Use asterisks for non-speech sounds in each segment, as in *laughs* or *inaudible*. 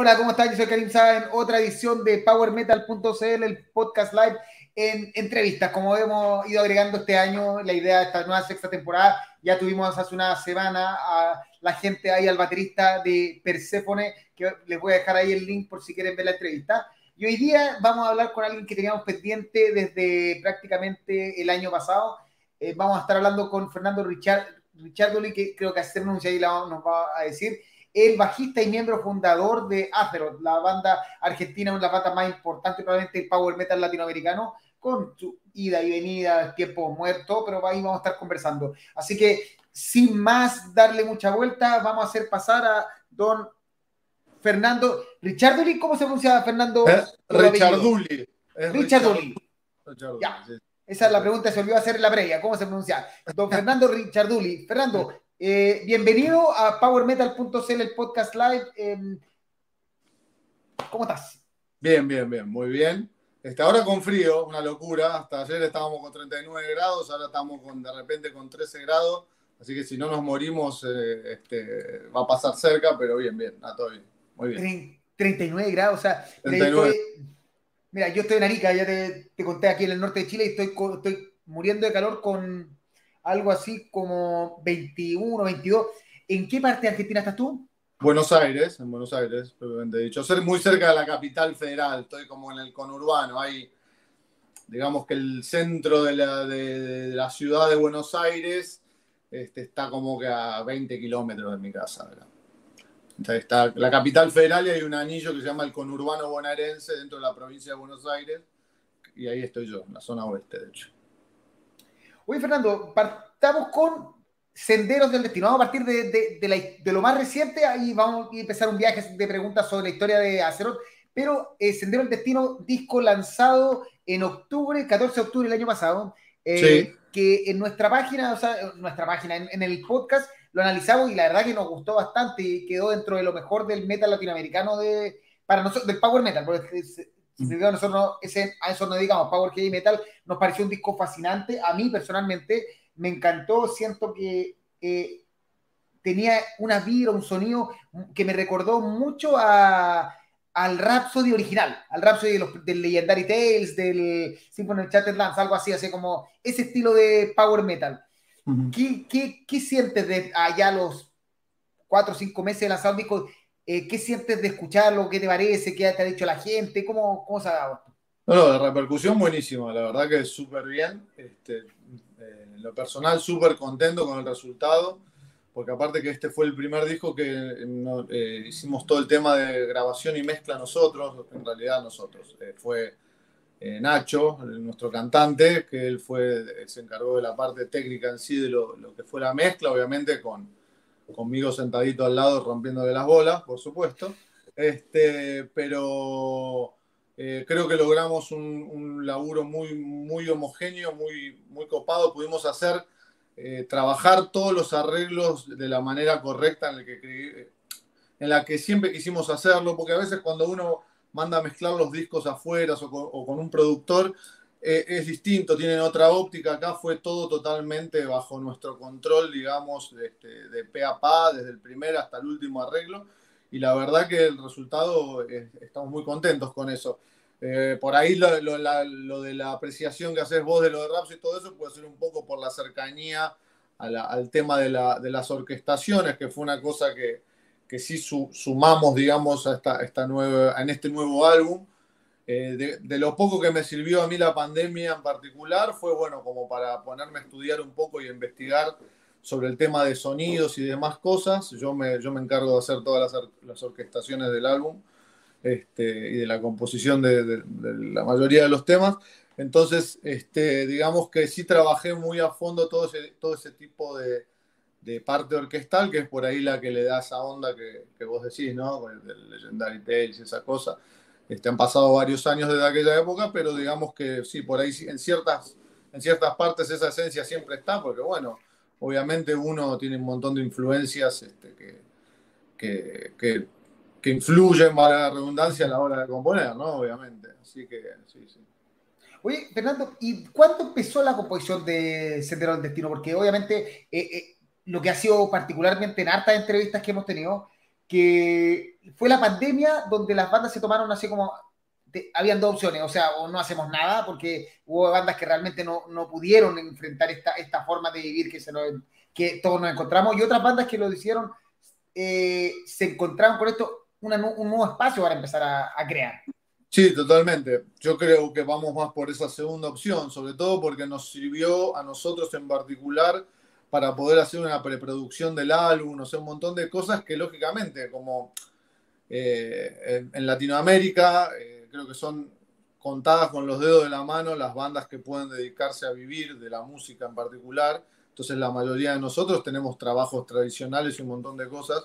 Hola, ¿cómo están? Yo soy Karim Sá en otra edición de PowerMetal.cl, el podcast live en entrevistas. Como hemos ido agregando este año, la idea de esta nueva sexta temporada, ya tuvimos hace una semana a la gente ahí, al baterista de Persephone, que les voy a dejar ahí el link por si quieren ver la entrevista. Y hoy día vamos a hablar con alguien que teníamos pendiente desde prácticamente el año pasado. Eh, vamos a estar hablando con Fernando Richard, Richardoli, que creo que hacer pronuncia ahí nos va a decir el bajista y miembro fundador de Azeroth, la banda argentina, una de las bandas más importantes, probablemente el power metal latinoamericano, con su ida y venida, tiempo muerto, pero ahí vamos a estar conversando. Así que, sin más darle mucha vuelta, vamos a hacer pasar a don Fernando Richardoli, ¿cómo se pronuncia Fernando? Eh, Richarduli. Richarduli. Ya. Esa es la pregunta, se olvidó hacer en la previa. ¿Cómo se pronuncia? Don *laughs* Fernando Richarduli. Fernando, eh, bienvenido a PowerMetal.cl, el podcast live. Em, ¿Cómo estás? Bien, bien, bien, muy bien. Este, ahora con frío, una locura. Hasta ayer estábamos con 39 grados, ahora estamos con, de repente con 13 grados. Así que si no nos morimos, eh, este, va a pasar cerca, pero bien, bien, a todo bien. Muy bien. 39 grados, o sea, mira, yo estoy en Arica, ya te, conté aquí en el norte de Chile y estoy, estoy muriendo de calor con algo así como 21, 22. ¿En qué parte de Argentina estás tú? Buenos Aires, en Buenos Aires, probablemente dicho. Ser muy cerca de la capital federal, estoy como en el conurbano, hay, digamos que el centro de la, ciudad de Buenos Aires este, está como que a 20 kilómetros de mi casa. Entonces está la capital federal y hay un anillo que se llama el conurbano bonaerense dentro de la provincia de Buenos Aires, y ahí estoy yo, en la zona oeste, de hecho. Oye, Fernando, partamos con Senderos del Destino. Vamos a partir de, lo más reciente y vamos a empezar un viaje de preguntas sobre la historia de Azeroth. Pero eh, Senderos del Destino, disco lanzado en octubre, 14 de octubre del año pasado, eh, que en nuestra página, o sea, en nuestra página, en, el podcast, lo analizamos y la verdad que nos gustó bastante y quedó dentro de lo mejor del metal latinoamericano de, para nosotros, del power metal, porque nosotros ese, a eso nos dedicamos, Power Heavy Metal, nos pareció un disco fascinante. A mí personalmente me encantó, siento que eh, tenía una vibra, un sonido que me recordó mucho a, al Rhapsody original, al Rhapsody de los, del Legendary Tales, del Symphony of Lands, algo así, así como ese estilo de Power Metal. ¿Qué, qué, qué, sientes de allá los cuatro o cinco meses de lanzado un disco? Eh, ¿Qué sientes de escucharlo? ¿Qué te parece? ¿Qué te ha dicho la gente? ¿Cómo, cómo se ha dado esto? No, de repercusión buenísima, la verdad que es súper bien. Este, eh, en lo personal, súper contento con el resultado, porque aparte que este fue el primer disco que eh, hicimos todo el tema de grabación y mezcla nosotros, en realidad nosotros. fue Nacho, nuestro cantante, que él fue, se encargó de la parte técnica en sí de lo que fue la mezcla, obviamente con conmigo sentadito al lado rompiendo de las bolas, por supuesto. Este, pero eh, creo que logramos un, laburo muy, muy homogéneo, muy, muy copado. Pudimos hacer, eh, trabajar todos los arreglos de la manera correcta en la, que, en la que siempre quisimos hacerlo, porque a veces cuando uno manda a mezclar los discos afuera o con un productor, eh, es distinto, tienen otra óptica. Acá fue todo totalmente bajo nuestro control, digamos, de, este, de pe a pa, desde el primer hasta el último arreglo. Y la verdad que el resultado, estamos muy contentos con eso. Eh, por ahí lo, de la apreciación que haces vos de lo de Raps y todo eso puede ser un poco por la cercanía al tema de, las orquestaciones, que fue una cosa que, sí sumamos, digamos, a en este nuevo álbum eh, de, lo poco que me sirvió a mí la pandemia en particular fue bueno como para ponerme a estudiar un poco y investigar sobre el tema de sonidos y demás cosas. Yo me, yo me encargo de hacer todas las, orquestaciones del álbum este, y de la composición de, la mayoría de los temas. Entonces, este, digamos que sí trabajé muy a fondo todo ese, todo ese tipo de, parte orquestal, que es por ahí la que le da esa onda que, vos decís, ¿no? El Legendary Tales y esa cosa. Este, han pasado varios años desde aquella época, pero digamos que sí, por ahí en ciertas, en ciertas partes esa esencia siempre está, porque bueno, obviamente uno tiene un montón de influencias este, que, que, que, influyen, para la redundancia, a la hora de componer, ¿no? Obviamente. Así que sí, sí. Oye, Fernando, ¿y cuándo empezó la composición de Sendero del Destino? Porque obviamente eh, eh, lo que ha sido particularmente en hartas entrevistas que hemos tenido que fue la pandemia donde las bandas se tomaron así como, habían dos opciones, o sea, o no hacemos nada, porque hubo bandas que realmente no, no pudieron enfrentar esta, esta forma de vivir que, se que todos nos encontramos, y otras bandas que lo hicieron, eh, se encontraron con esto un nuevo espacio para empezar a, a crear. Sí, totalmente. Yo creo que vamos más por esa segunda opción, sobre todo porque nos sirvió a nosotros en particular para poder hacer una preproducción del álbum, no sé, un montón de cosas que lógicamente, como eh, en, Latinoamérica, eh, creo que son contadas con los dedos de la mano las bandas que pueden dedicarse a vivir de la música en particular. Entonces la mayoría de nosotros tenemos trabajos tradicionales y un montón de cosas.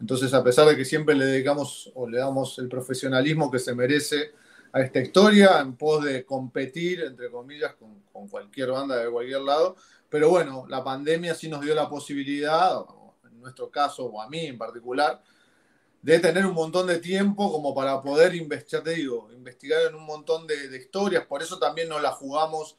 Entonces a pesar de que siempre le dedicamos o le damos el profesionalismo que se merece a esta historia en pos de competir, entre comillas, con, con cualquier banda de cualquier lado, pero bueno, la pandemia sí nos dio la posibilidad, en nuestro caso, o a mí en particular, de tener un montón de tiempo como para poder investigar, te digo, investigar en un montón de, historias. Por eso también nos la jugamos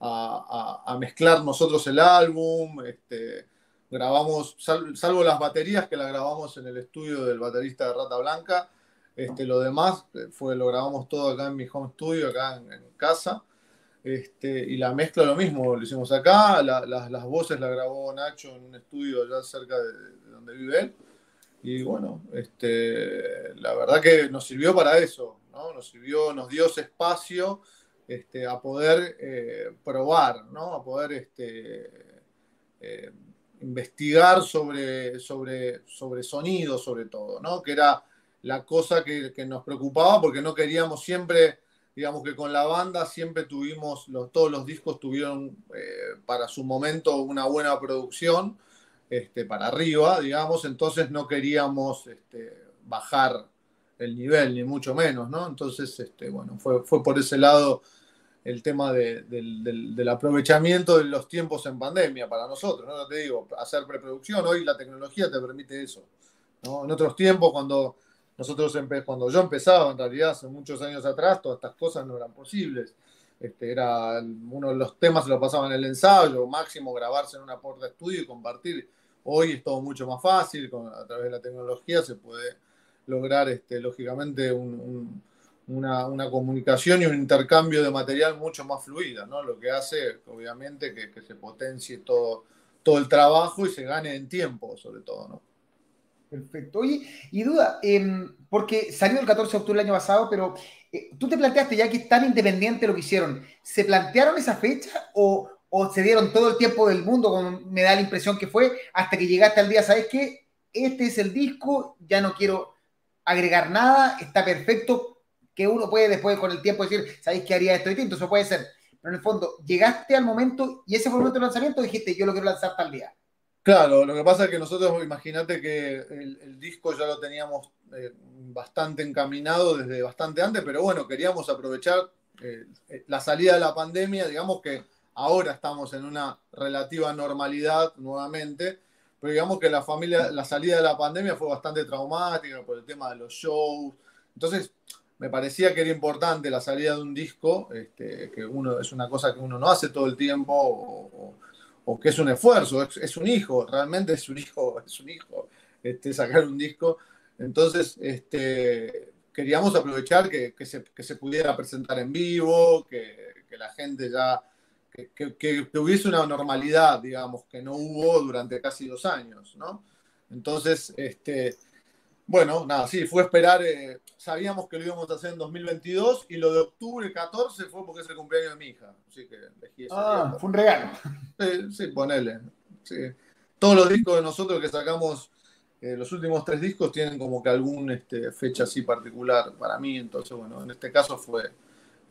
a, mezclar nosotros el álbum. Este, grabamos, salvo las baterías que las grabamos en el estudio del baterista de Rata Blanca. Este, lo demás eh, fue, lo grabamos todo acá en mi home studio, acá en casa. Este, y la mezcla lo mismo, lo hicimos acá, las voces la grabó Nacho en un estudio allá cerca de, donde vive él. Y bueno, este, la verdad que nos sirvió para eso, ¿no? Nos sirvió, nos dio espacio este, a poder eh, probar, ¿no? A poder este, eh, investigar sobre, sobre, sobre sonido, sobre todo, ¿no? Que era la cosa que nos preocupaba porque no queríamos siempre digamos que con la banda siempre tuvimos, todos los discos tuvieron eh, para su momento una buena producción, este, para arriba, digamos, entonces no queríamos este, bajar el nivel, ni mucho menos, ¿no? Entonces, este, bueno, fue, fue por ese lado el tema del, aprovechamiento de los tiempos en pandemia para nosotros, ¿no? Te digo, hacer preproducción, hoy la tecnología te permite eso, ¿no? En otros tiempos, cuando nosotros, cuando yo empezaba, en realidad, hace muchos años atrás, todas estas cosas no eran posibles. Este, era uno de los temas se lo pasaban en el ensayo, máximo grabarse en una puerta de estudio y compartir. Hoy es todo mucho más fácil, a través de la tecnología se puede lograr, este, lógicamente, una, comunicación y un intercambio de material mucho más fluida, ¿no? Lo que hace, obviamente, que, que se potencie todo, todo el trabajo y se gane en tiempo, sobre todo, ¿no? Perfecto. Oye, y duda, em, porque salió el 14 de octubre el año pasado, pero eh, tú te planteaste, ya que es tan independiente lo que hicieron, ¿se plantearon esa fecha o, se dieron todo el tiempo del mundo, como me da la impresión que fue, hasta que llegaste al día, ¿sabes qué? Este es el disco, ya no quiero agregar nada, está perfecto, que uno puede después con el tiempo decir, ¿sabéis qué haría esto distinto? Eso puede ser. Pero en el fondo, llegaste al momento y ese fue el momento de lanzamiento, dijiste, yo lo quiero lanzar tal día. Claro, lo que pasa es que nosotros, imagínate que el, disco ya lo teníamos eh, bastante encaminado desde bastante antes, pero bueno, queríamos aprovechar eh, la salida de la pandemia, digamos que ahora estamos en una relativa normalidad nuevamente, pero digamos que la familia, la salida de la pandemia fue bastante traumática por el tema de los shows, entonces me parecía que era importante la salida de un disco, este, que uno es una cosa que uno no hace todo el tiempo, o que es un esfuerzo, es, un hijo, realmente es un hijo, *laughs* es un hijo este, sacar un disco. Entonces, este, queríamos aprovechar que, se, pudiera presentar en vivo, que, la gente ya, que, hubiese una normalidad, digamos, que no hubo durante casi dos años, ¿no? Entonces, este, bueno, nada, sí, fue esperar, eh, sabíamos que lo íbamos a hacer en 2022 y lo de octubre 14 fue porque es el cumpleaños de mi hija. Así que elegí ese Ah, fue un regalo. Sí, sí ponele. Sí. Todos los discos de nosotros que sacamos, eh, los últimos tres discos tienen como que alguna este, fecha así particular para mí. Entonces, bueno, en este caso fue,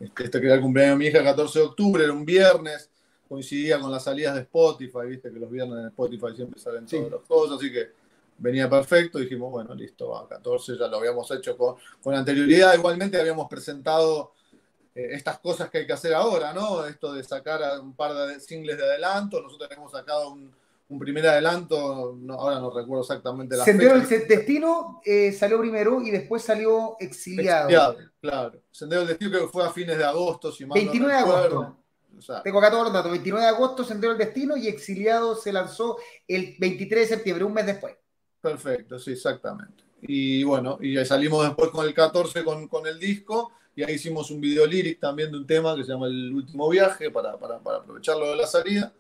este, este que era el cumpleaños de mi hija, 14 de octubre, era un viernes, coincidía con las salidas de Spotify, viste que los viernes en Spotify siempre salen todas las cosas, así que venía perfecto, dijimos, bueno, listo, va, 14 ya lo habíamos hecho con, con anterioridad, igualmente habíamos presentado eh, estas cosas que hay que hacer ahora, ¿no? Esto de sacar un par de singles de adelanto, nosotros hemos sacado un, primer adelanto, ahora no recuerdo exactamente la Sendero del Destino eh, salió primero y después salió Exiliado. Exiliado claro. Sendero del Destino creo que fue a fines de agosto, si 29 de agosto. Tengo acá todos los datos. 29 de agosto, Sendero del Destino y Exiliado se lanzó el 23 de septiembre, un mes después. Perfecto, sí, exactamente. y bueno, y salimos después con el 14 con, con el disco y ahí hicimos un video lyric también de un tema que se llama El último viaje para, para, para aprovecharlo de la salida.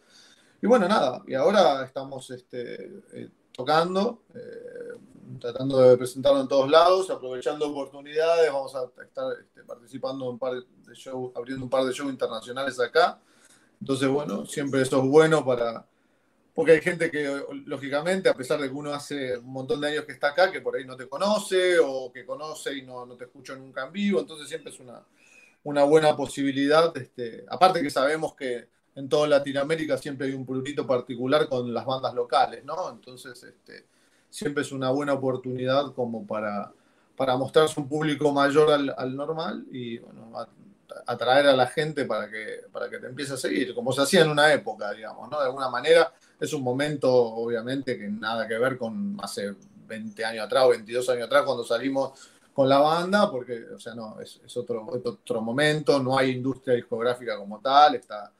Y bueno, nada, y ahora estamos este, eh, tocando, eh, tratando de presentarlo en todos lados, aprovechando oportunidades, vamos a estar este, participando en un par de shows, abriendo un par de shows internacionales acá. Entonces, bueno, siempre eso es bueno para, porque hay gente que, lógicamente, a pesar de que uno hace un montón de años que está acá, que por ahí no te conoce o que conoce y no, no te escucha nunca en vivo, entonces siempre es una, una buena posibilidad. Este, aparte que sabemos que en toda Latinoamérica siempre hay un puntito particular con las bandas locales, ¿no? Entonces, este, siempre es una buena oportunidad como para, para mostrarse un público mayor al, al normal y, bueno, atraer a la gente para que, para que te empiece a seguir, como se hacía en una época, digamos, ¿no? De alguna manera es un momento, obviamente, que nada que ver con hace 20 años atrás o 22 años atrás cuando salimos con la banda, porque, o sea, no, es, otro, otro momento, no hay industria discográfica como tal, está,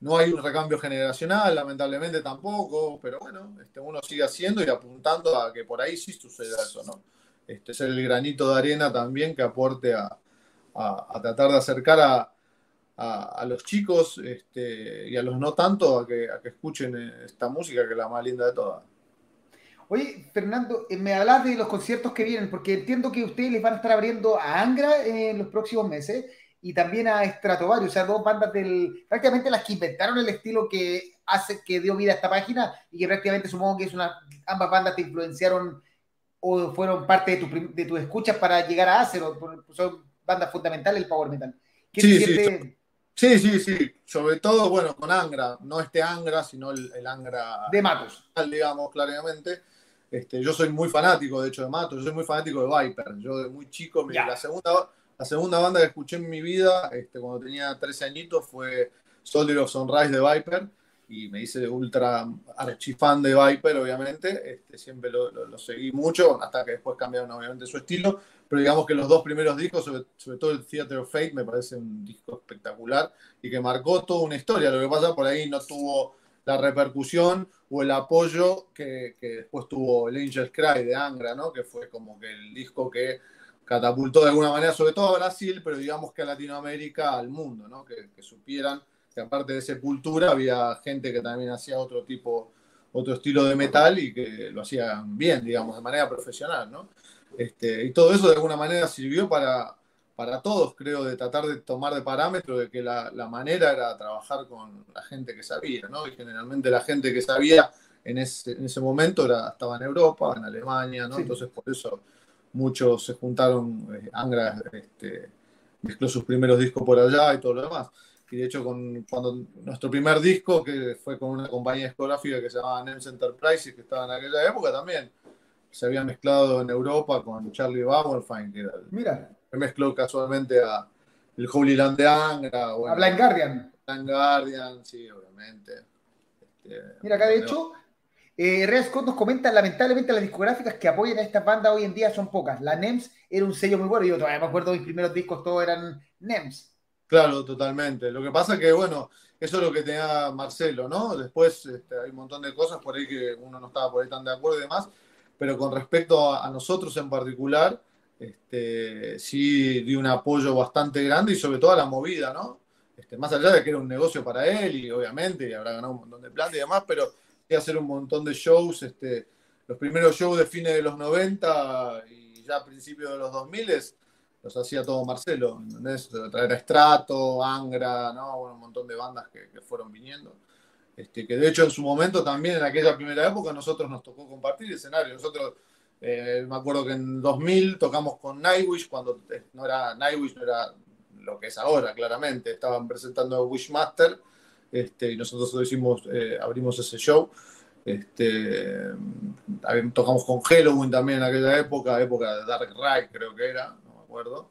no hay un recambio generacional, lamentablemente tampoco, pero bueno, este, uno sigue haciendo y apuntando a que por ahí sí suceda eso, ¿no? Este es el granito de arena también que aporte a, a tratar de acercar a, a, los chicos este, y a los no tanto a que, a que escuchen esta música que es la más linda de todas. Oye, Fernando, eh, me hablas de los conciertos que vienen, porque entiendo que ustedes les van a estar abriendo a Angra en los próximos meses y también a Stratovarius, o sea, dos bandas del, prácticamente las que inventaron el estilo que hace, que dio vida a esta página y que prácticamente supongo que es una, ambas bandas te influenciaron o fueron parte de tu, de tus escuchas para llegar a Acer, son bandas fundamentales del power metal. ¿Qué sí, sí, Sí, sí, sí. Sobre todo, bueno, con Angra. No este Angra, sino el, Angra. De Matos. Digamos, claramente. Este, yo soy muy fanático, de hecho, de Matos. Yo soy muy fanático de Viper. Yo de muy chico, la segunda, la segunda banda que escuché en mi vida, este, cuando tenía 13 añitos, fue Soldier of Sunrise de Viper y me hice ultra archifan de Viper, obviamente. Este, siempre lo, lo, seguí mucho, hasta que después cambiaron, obviamente, su estilo. Pero digamos que los dos primeros discos, sobre, todo el Theater of Fate, me parece un disco espectacular y que marcó toda una historia. Lo que pasa por ahí no tuvo la repercusión o el apoyo que, que después tuvo el Angel's Cry de Angra, ¿no? Que fue como que el disco que catapultó de alguna manera, sobre todo a Brasil, pero digamos que a Latinoamérica, al mundo, ¿no? Que, que supieran que aparte de Sepultura había gente que también hacía otro tipo, otro estilo de metal y que lo hacían bien, digamos, de manera profesional, ¿no? Este, y todo eso de alguna manera sirvió para, para todos, creo, de tratar de tomar de parámetro de que la, la, manera era trabajar con la gente que sabía, ¿no? Y generalmente la gente que sabía en ese, en ese momento era, estaba en Europa, en Alemania, ¿no? Entonces por eso muchos se juntaron, eh, Angra este, mezcló sus primeros discos por allá y todo lo demás y de hecho con, cuando nuestro primer disco, que fue con una compañía discográfica que se llamaba Nems Enterprises, que estaba en aquella época también, se había mezclado en Europa con Charlie Bauerfein, que era Mira. me mezcló casualmente a el Holy Land de Angra. a Blind Guardian. Blind Guardian, sí, obviamente. Este, Mira, acá de hecho, eh, Scott nos comenta, lamentablemente las discográficas que apoyan a estas bandas hoy en día son pocas. La NEMS era un sello muy bueno, yo todavía me acuerdo mis primeros discos todos eran NEMS. Claro, totalmente. Lo que pasa es que, bueno, eso es lo que tenía Marcelo, ¿no? Después este, hay un montón de cosas por ahí que uno no estaba por ahí tan de acuerdo y demás, pero con respecto a, nosotros en particular, este, sí di un apoyo bastante grande y sobre todo a la movida, ¿no? Este, más allá de que era un negocio para él y obviamente y habrá ganado un montón de plata y demás, pero de hacer un montón de shows, este, los primeros shows de fines de los 90 y ya a principios de los 2000 los hacía todo Marcelo, ¿entendés? Traer a Strato, Angra, ¿no? un montón de bandas que, fueron viniendo. Este, que de hecho en su momento también en aquella primera época nosotros nos tocó compartir escenario. Nosotros, eh, me acuerdo que en 2000 tocamos con Nightwish, cuando eh, no era Nightwish, no era lo que es ahora, claramente. Estaban presentando Wishmaster este, y nosotros hicimos, eh, abrimos ese show. Este, tocamos con Halloween también en aquella época, época de Dark Ride creo que era, acuerdo.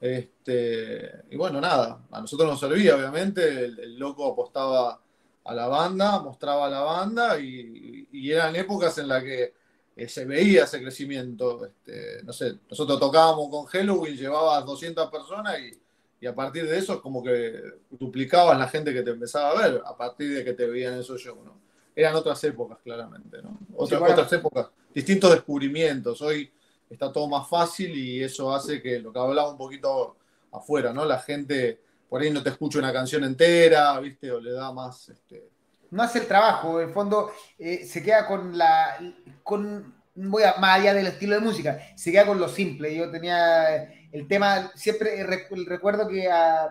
Este, y bueno, nada, a nosotros nos servía, obviamente, el, loco apostaba a la banda, mostraba a la banda y, eran épocas en las que eh, se veía ese crecimiento. Este, no sé, nosotros tocábamos con Halloween, llevabas 200 personas y, a partir de eso es como que duplicabas la gente que te empezaba a ver a partir de que te veían esos shows, ¿no? Eran otras épocas, claramente, ¿no? Otras, otras épocas, distintos descubrimientos. Hoy está todo más fácil y eso hace que lo que hablaba un poquito afuera, ¿no? La gente por ahí no te escucha una canción entera, ¿viste? O le da más... Este... No hace el trabajo, en fondo eh, se queda con la... Con, voy a, más allá del estilo de música, se queda con lo simple. Yo tenía el tema, siempre recuerdo que a,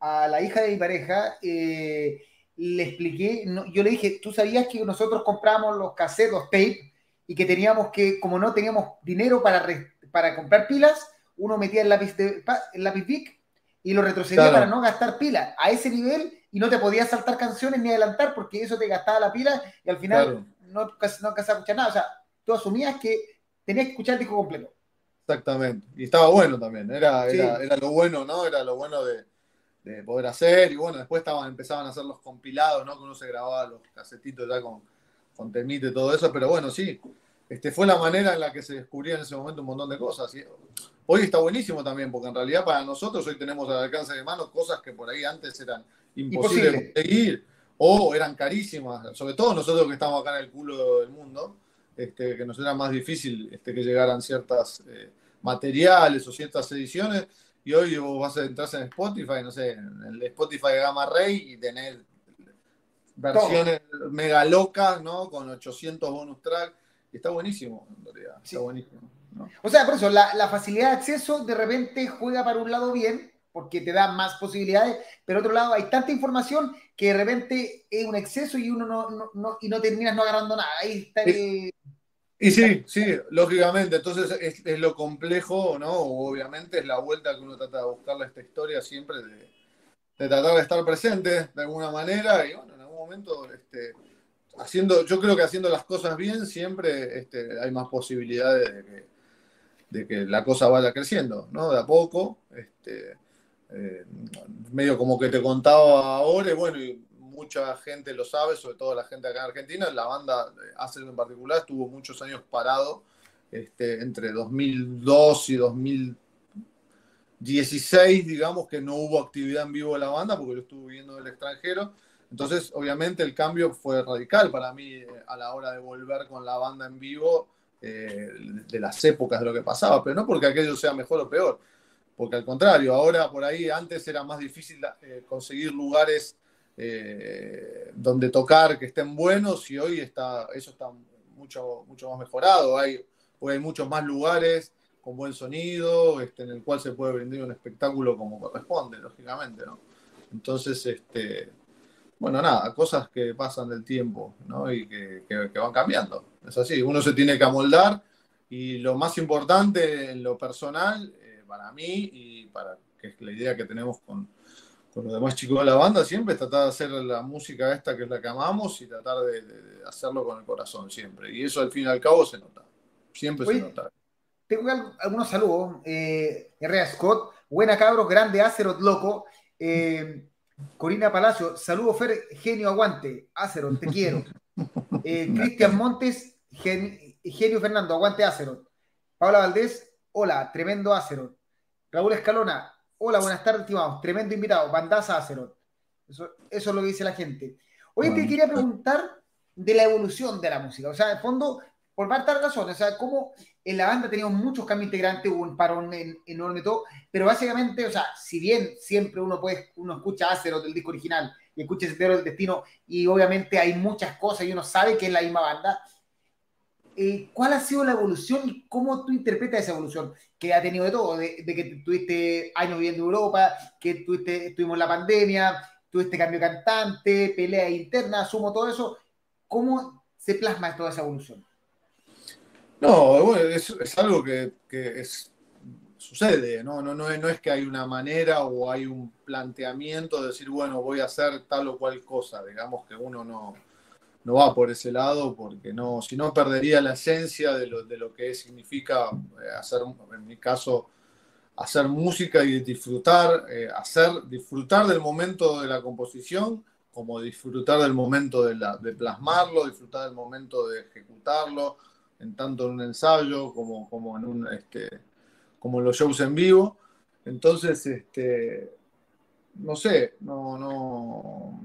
la hija de mi pareja eh, le expliqué, yo le dije, tú sabías que nosotros compramos los cassettes, tape, y que teníamos que, como no teníamos dinero para, para comprar pilas, uno metía el lápiz, de, el lápiz Bic y lo retrocedía para no gastar pilas a ese nivel y no te podías saltar canciones ni adelantar porque eso te gastaba la pila y al final no, no alcanzabas a escuchar nada. O sea, tú asumías que tenías que escuchar el disco completo. Exactamente. Y estaba bueno también. Era, era, lo bueno, ¿no? Era lo bueno de, poder hacer. Y bueno, después estaban, empezaban a hacer los compilados, ¿no? Que uno se grababa los casetitos ya con, con temite y todo eso. Pero bueno, sí. Este, fue la manera en la que se descubría en ese momento un montón de cosas. hoy está buenísimo también, porque en realidad para nosotros hoy tenemos al alcance de mano cosas que por ahí antes eran imposibles de conseguir o eran carísimas, sobre todo nosotros que estamos acá en el culo del mundo. Este, que nos era más difícil este, que llegaran ciertas eh, materiales o ciertas ediciones. Y hoy vos vas a entrar en Spotify, no sé, en el Spotify de Gamma Ray y tenés versiones mega locas, ¿no? Con 800 bonus tracks. Y está buenísimo, en realidad. Está buenísimo. O sea, por eso, la, la, facilidad de acceso de repente juega para un lado bien, porque te da más posibilidades, pero otro lado hay tanta información que de repente es un exceso y uno no, no, y no terminas no agarrando nada. Ahí está el... Y sí, sí, lógicamente. Entonces es, lo complejo, ¿no? Obviamente es la vuelta que uno trata de buscarle a esta historia siempre de, tratar de estar presente de alguna manera y bueno, momento este, haciendo, yo creo que haciendo las cosas bien siempre este, hay más posibilidades de que, la cosa vaya creciendo, ¿no? De a poco. Este, eh, medio como que te contaba ahora, bueno, y mucha gente lo sabe, sobre todo la gente acá en Argentina, la banda Acer en particular estuvo muchos años parado, este, entre 2002 y 2016, digamos que no hubo actividad en vivo de la banda porque lo estuvo viendo del extranjero. Entonces, obviamente, el cambio fue radical para mí eh, a la hora de volver con la banda en vivo eh, de las épocas de lo que pasaba, pero no porque aquello sea mejor o peor, porque al contrario, ahora por ahí antes era más difícil eh, conseguir lugares donde tocar que estén buenos y hoy está, eso está mucho, mucho más mejorado. Hay, hay muchos más lugares con buen sonido, este, en el cual se puede brindar un espectáculo como corresponde, lógicamente, ¿no? Entonces, este, bueno, nada, cosas que pasan del tiempo, ¿no? Y que, que van cambiando. Es así, uno se tiene que amoldar y lo más importante en lo personal para mí y para que es la idea que tenemos con, con los demás chicos de la banda, siempre es tratar de hacer la música esta que es la que amamos y tratar de, hacerlo con el corazón siempre. Y eso al fin y al cabo se nota. Siempre se nota. Tengo algunos saludos. Eh, Herrera Scott, buena cabros, grande Acerot loco. Eh, Corina Palacio, saludos Fer, genio aguante. Acerot, te quiero. *laughs* Eh, Cristian Montes, genio Fernando, aguante Acerot. Paula Valdés, hola, tremendo Acerot. Raúl Escalona, hola, buenas tardes, estimados. Tremendo invitado, Bandaza Acerot. Eso, eso es lo que dice la gente. Hoy te quería preguntar de la evolución de la música. O sea, en fondo, por varias razones. O sea, cómo en la banda teníamos muchos cambios integrantes, hubo un parón enorme todo, pero básicamente, o sea, si bien siempre uno puede, uno escucha Acerot del disco original y escucha Sendero del Destino, y obviamente hay muchas cosas y uno sabe que es la misma banda, eh, ¿cuál ha sido la evolución y cómo tú interpretas esa evolución? Que ha tenido de todo, de, que tuviste años viviendo en Europa, que tuviste, estuvimos en la pandemia, tuviste cambio de cantante, pelea interna, sumo todo eso. ¿Cómo se plasma toda esa evolución? No, bueno, es, algo que, sucede, ¿no? No, no, es que hay una manera o hay un planteamiento de decir, bueno, voy a hacer tal o cual cosa, digamos que uno no no va por ese lado, porque no, si no perdería la esencia de lo, de lo que significa eh, hacer, en mi caso, hacer música y disfrutar, eh, hacer, disfrutar del momento de la composición, como disfrutar del momento de, la, de, plasmarlo, disfrutar del momento de ejecutarlo, en tanto en un ensayo como, como en un este, como en los shows en vivo. Entonces, este, no sé, no, no,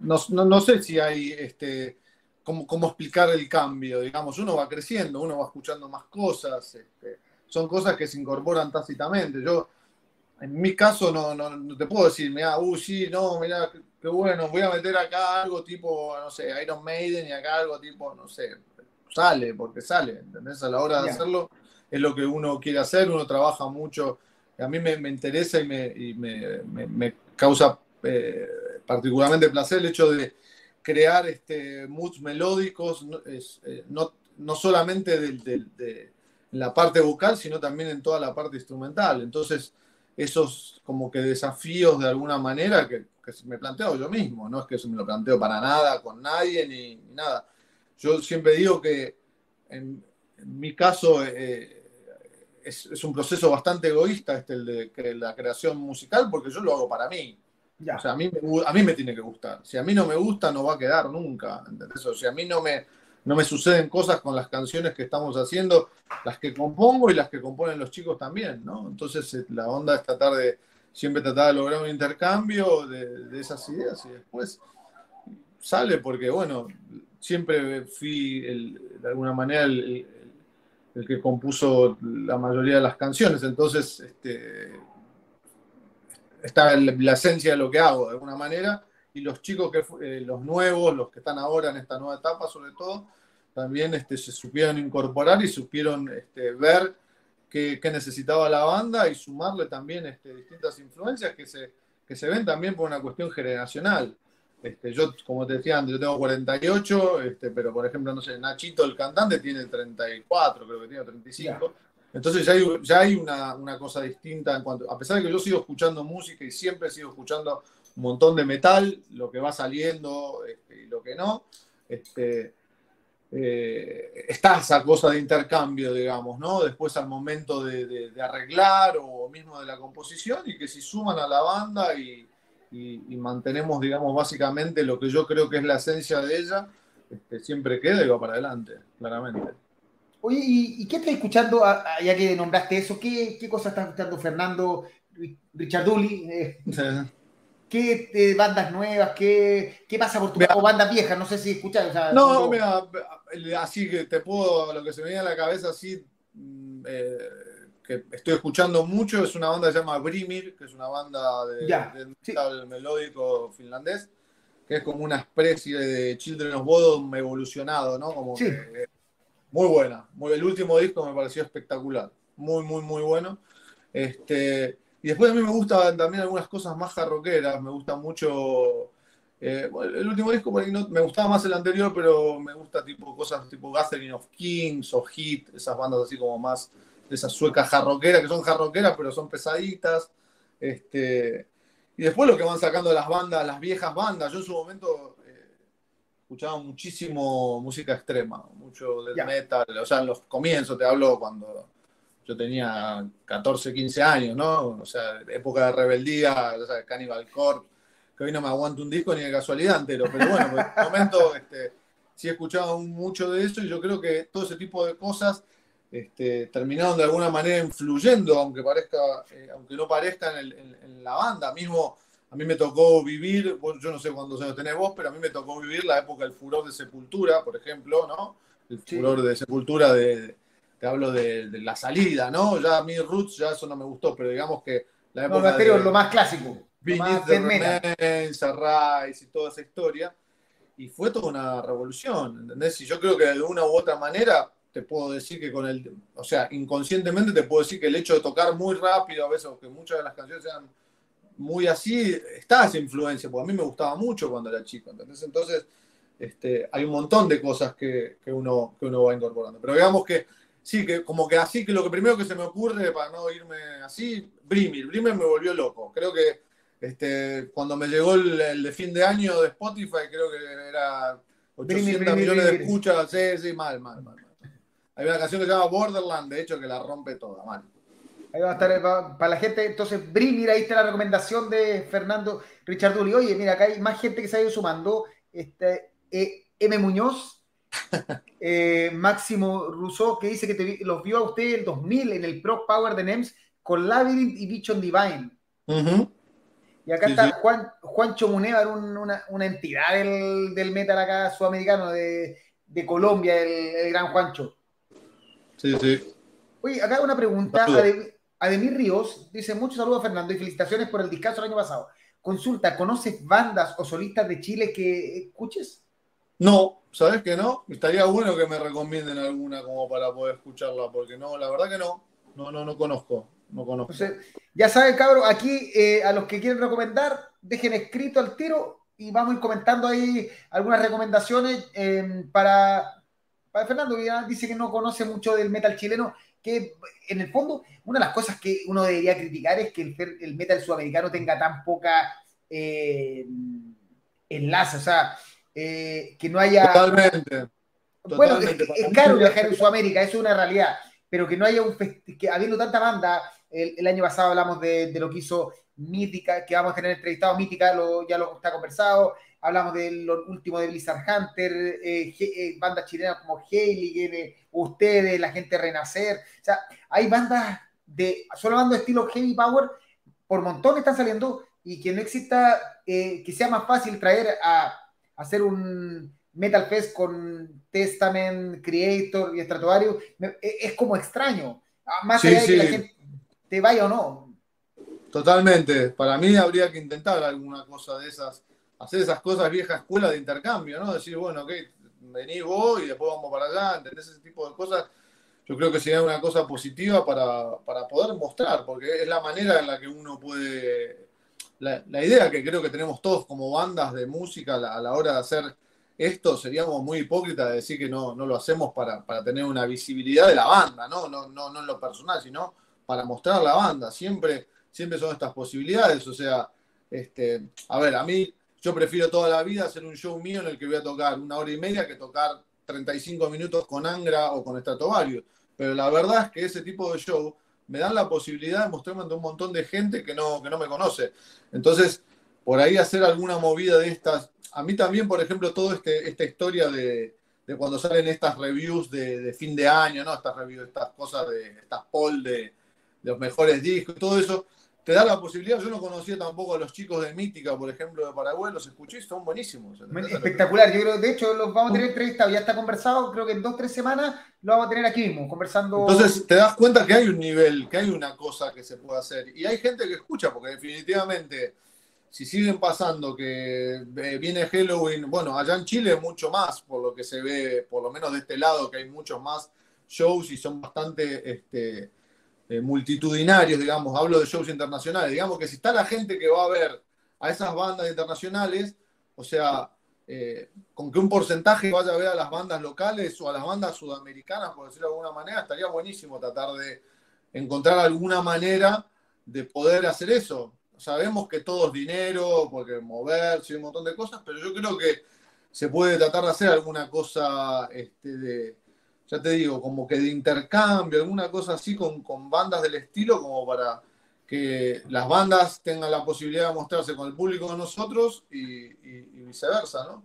no, sé si hay este, cómo, cómo, explicar el cambio, digamos, uno va creciendo, uno va escuchando más cosas, este, son cosas que se incorporan tácitamente. Yo, en mi caso, no, no, te puedo decir, mira, uh, sí, no, mira, qué bueno, voy a meter acá algo tipo, no sé, Iron Maiden y acá algo tipo, no sé, sale, porque sale, ¿entendés? A la hora de hacerlo es lo que uno quiere hacer, uno trabaja mucho, a mí me, interesa y me, me, causa eh, particularmente placer el hecho de crear este, moods melódicos, no, eh, no, solamente de, la parte vocal, sino también en toda la parte instrumental. Entonces, esos como que desafíos de alguna manera que, me planteo yo mismo, no es que me lo planteo para nada, con nadie, ni, nada. Yo siempre digo que en, mi caso eh, es, un proceso bastante egoísta este, el de la creación musical, porque yo lo hago para mí. O sea, a mí, me, a mí me tiene que gustar. Si a mí no me gusta, no va a quedar nunca. ¿entendés? O sea, a mí no me, no me suceden cosas con las canciones que estamos haciendo, las que compongo y las que componen los chicos también, ¿no? Entonces eh, la onda es tratar de, siempre tratar de lograr un intercambio de, esas ideas y después sale porque, bueno, siempre fui de alguna manera el, que compuso la mayoría de las canciones, entonces este, está la esencia de lo que hago de alguna manera y los chicos que eh, los nuevos, los que están ahora en esta nueva etapa sobre todo, también este, se supieron incorporar y supieron este, ver qué, necesitaba la banda y sumarle también este, distintas influencias que se, que se ven también por una cuestión generacional. Este, yo, como te decía antes, yo tengo 48, este, pero por ejemplo, no sé, Nachito, el cantante, tiene 34, creo que tiene 35. Entonces ya hay, ya hay una, una, cosa distinta en cuanto, a pesar de que yo sigo escuchando música y siempre sigo escuchando un montón de metal, lo que va saliendo este, y lo que no, este, eh, está esa cosa de intercambio, digamos, ¿no? Después al momento de, arreglar o mismo de la composición y que si suman a la banda y, mantenemos, digamos, básicamente lo que yo creo que es la esencia de ella, este, siempre queda y va para adelante, claramente. Oye, ¿y, qué estás escuchando, ya que nombraste eso? ¿Qué, qué cosas está escuchando Fernando, Richard Dully? *laughs* Eh, ¿Qué eh, bandas nuevas? ¿Qué, qué pasa por tu o bandas viejas? No sé si escuchas. no, mira, así que te puedo, lo que se me viene a la cabeza así, mm, eh, que estoy escuchando mucho, es una banda que se llama Brimir, que es una banda de, metal melódico finlandés, que es como una especie de Children of Bodom evolucionado, ¿no? Como muy buena. Muy, el último disco me pareció espectacular. Muy, muy, muy bueno. Este, y después a mí me gustan también algunas cosas más jarroqueras, me gusta mucho... Eh, el último disco me gustaba más el anterior, pero me gusta tipo cosas tipo Gathering of Kings o Hit, esas bandas así como más de esas suecas jarroqueras, que son jarroqueras, pero son pesaditas. Este, y después lo que van sacando las bandas, las viejas bandas. Yo en su momento eh, escuchaba muchísimo música extrema, mucho del metal, o sea, en los comienzos te hablo cuando yo tenía 14, 15 años, ¿no? O sea, época de rebeldía, o sea, Cannibal Corpse, que hoy no me aguanto un disco ni de casualidad entero, pero bueno, en este momento *laughs* este, sí he escuchado mucho de eso y yo creo que todo ese tipo de cosas este, terminaron de alguna manera influyendo, aunque parezca, eh, aunque no parezca en, la banda. Mismo a mí me tocó vivir, yo no sé cuántos años tenés vos, pero a mí me tocó vivir la época del furor de Sepultura, por ejemplo, ¿no? El furor de Sepultura de te hablo de, la salida, ¿no? Ya a mí Roots, ya eso no me gustó, pero digamos que la época no, lo más clásico. Beneath the Remains, Rise y toda esa historia. Y fue toda una revolución, ¿entendés? Y yo creo que de una u otra manera te puedo decir que con el, o sea, inconscientemente te puedo decir que el hecho de tocar muy rápido, a veces, que muchas de las canciones sean muy así, está esa influencia, porque a mí me gustaba mucho cuando era chico, ¿entendés? Entonces, este, hay un montón de cosas que, que, uno, que uno va incorporando. Pero digamos que sí, que como que así, que lo que primero que se me ocurre para no irme así, Brimir. Brimir me volvió loco. Creo que este, cuando me llegó el, de fin de año de Spotify, creo que era 800 millones de escuchas. Sí, sí, mal, mal, mal, Hay una canción que se llama Borderland, de hecho, que la rompe toda, mal. Ahí va a estar para la gente. Entonces, Brimir, ahí está la recomendación de Fernando Richarduli. Oye, mira, acá hay más gente que se ha ido sumando. Este, eh, M. Muñoz eh, Máximo Rousseau, que dice que los vio a usted en 2000 en el Pro Power de NEMS con Labyrinth y Vision Divine. Y acá está Juan, Juancho Munevar, una, una, entidad del, del, metal acá sudamericano de, de Colombia, el, gran Juancho. Sí, sí. Oye, acá una pregunta. Ademir Ríos dice: Muchos saludos, Fernando, y felicitaciones por el discazo el año pasado. Consulta: ¿conoces bandas o solistas de Chile que escuches? No, ¿sabes que no? Estaría bueno que me recomienden alguna como para poder escucharla, porque no, la verdad que no. No, no, no conozco. No conozco. ya saben, cabrón, aquí eh, a los que quieren recomendar, dejen escrito al tiro y vamos a ir comentando ahí algunas recomendaciones em, para, para Fernando, que ya dice que no conoce mucho del metal chileno, que en el fondo, una de las cosas que uno debería criticar es que el, metal sudamericano tenga tan poca eh, enlace, o sea, eh, que no haya... Totalmente. Bueno, es, caro viajar en Sudamérica, eso es una realidad, pero que no haya un que habiendo tanta banda, el, año pasado hablamos de, lo que hizo Mítica, que vamos a tener entrevistado Mítica, ya lo está conversado, hablamos de lo último de Blizzard Hunter, eh, eh, bandas chilenas como Hailey, ustedes, la gente Renacer, o sea, hay bandas de, solo hablando de estilo Heavy Power, por montón están saliendo y que no exista, que sea más fácil traer a hacer un Metal Fest con Testament, Creator y Estratovario, e, es como extraño. Ah, más allá de que la gente te vaya o no. Totalmente. Para mí habría que intentar alguna cosa de esas, hacer esas cosas vieja escuela de intercambio, ¿no? Decir, bueno, ok, venís vos y después vamos para allá, ¿entendés? Ese tipo de cosas. Yo creo que sería una cosa positiva para, para poder mostrar, porque es la manera en la que uno puede la, idea que creo que tenemos todos como bandas de música a la, hora de hacer esto, seríamos muy hipócritas de decir que no, no lo hacemos para, tener una visibilidad de la banda, ¿no? No, no, no en lo personal, sino para mostrar la banda. Siempre, siempre son estas posibilidades. O sea, este, a ver, a mí yo prefiero toda la vida hacer un show mío en el que voy a tocar una hora y media que tocar 35 minutos con Angra o con Stratovarius. Pero la verdad es que ese tipo de show me dan la posibilidad de mostrarme ante un montón de gente que no, que no me conoce. Entonces, por ahí hacer alguna movida de estas. A mí también, por ejemplo, toda este, esta historia de, cuando salen estas reviews de, fin de año, ¿no? Estas reviews, estas cosas de estas poll de, de los mejores discos, todo eso te da la posibilidad. Yo no conocía tampoco a los chicos de Mítica, por ejemplo, de Paraguay, los escuché y son buenísimos. Espectacular. Yo creo, de hecho, los vamos a tener entrevistados, ya está conversado, creo que en dos o tres semanas lo vamos a tener aquí mismo, conversando. Entonces te das cuenta que hay un nivel, que hay una cosa que se puede hacer. Y hay gente que escucha, porque definitivamente, si siguen pasando que eh, viene Halloween, bueno, allá en Chile mucho más, por lo que se ve, por lo menos de este lado, que hay muchos más shows y son bastante. Este, eh, multitudinarios, digamos, hablo de shows internacionales, digamos que si está la gente que va a ver a esas bandas internacionales, o sea, eh, con que un porcentaje vaya a ver a las bandas locales o a las bandas sudamericanas, por decirlo de alguna manera, estaría buenísimo tratar de encontrar alguna manera de poder hacer eso. Sabemos que todo es dinero, porque moverse y un montón de cosas, pero yo creo que se puede tratar de hacer alguna cosa este, de, ya te digo, como que de intercambio, alguna cosa así con, bandas del estilo, como para que las bandas tengan la posibilidad de mostrarse con el público de nosotros y, viceversa, ¿no?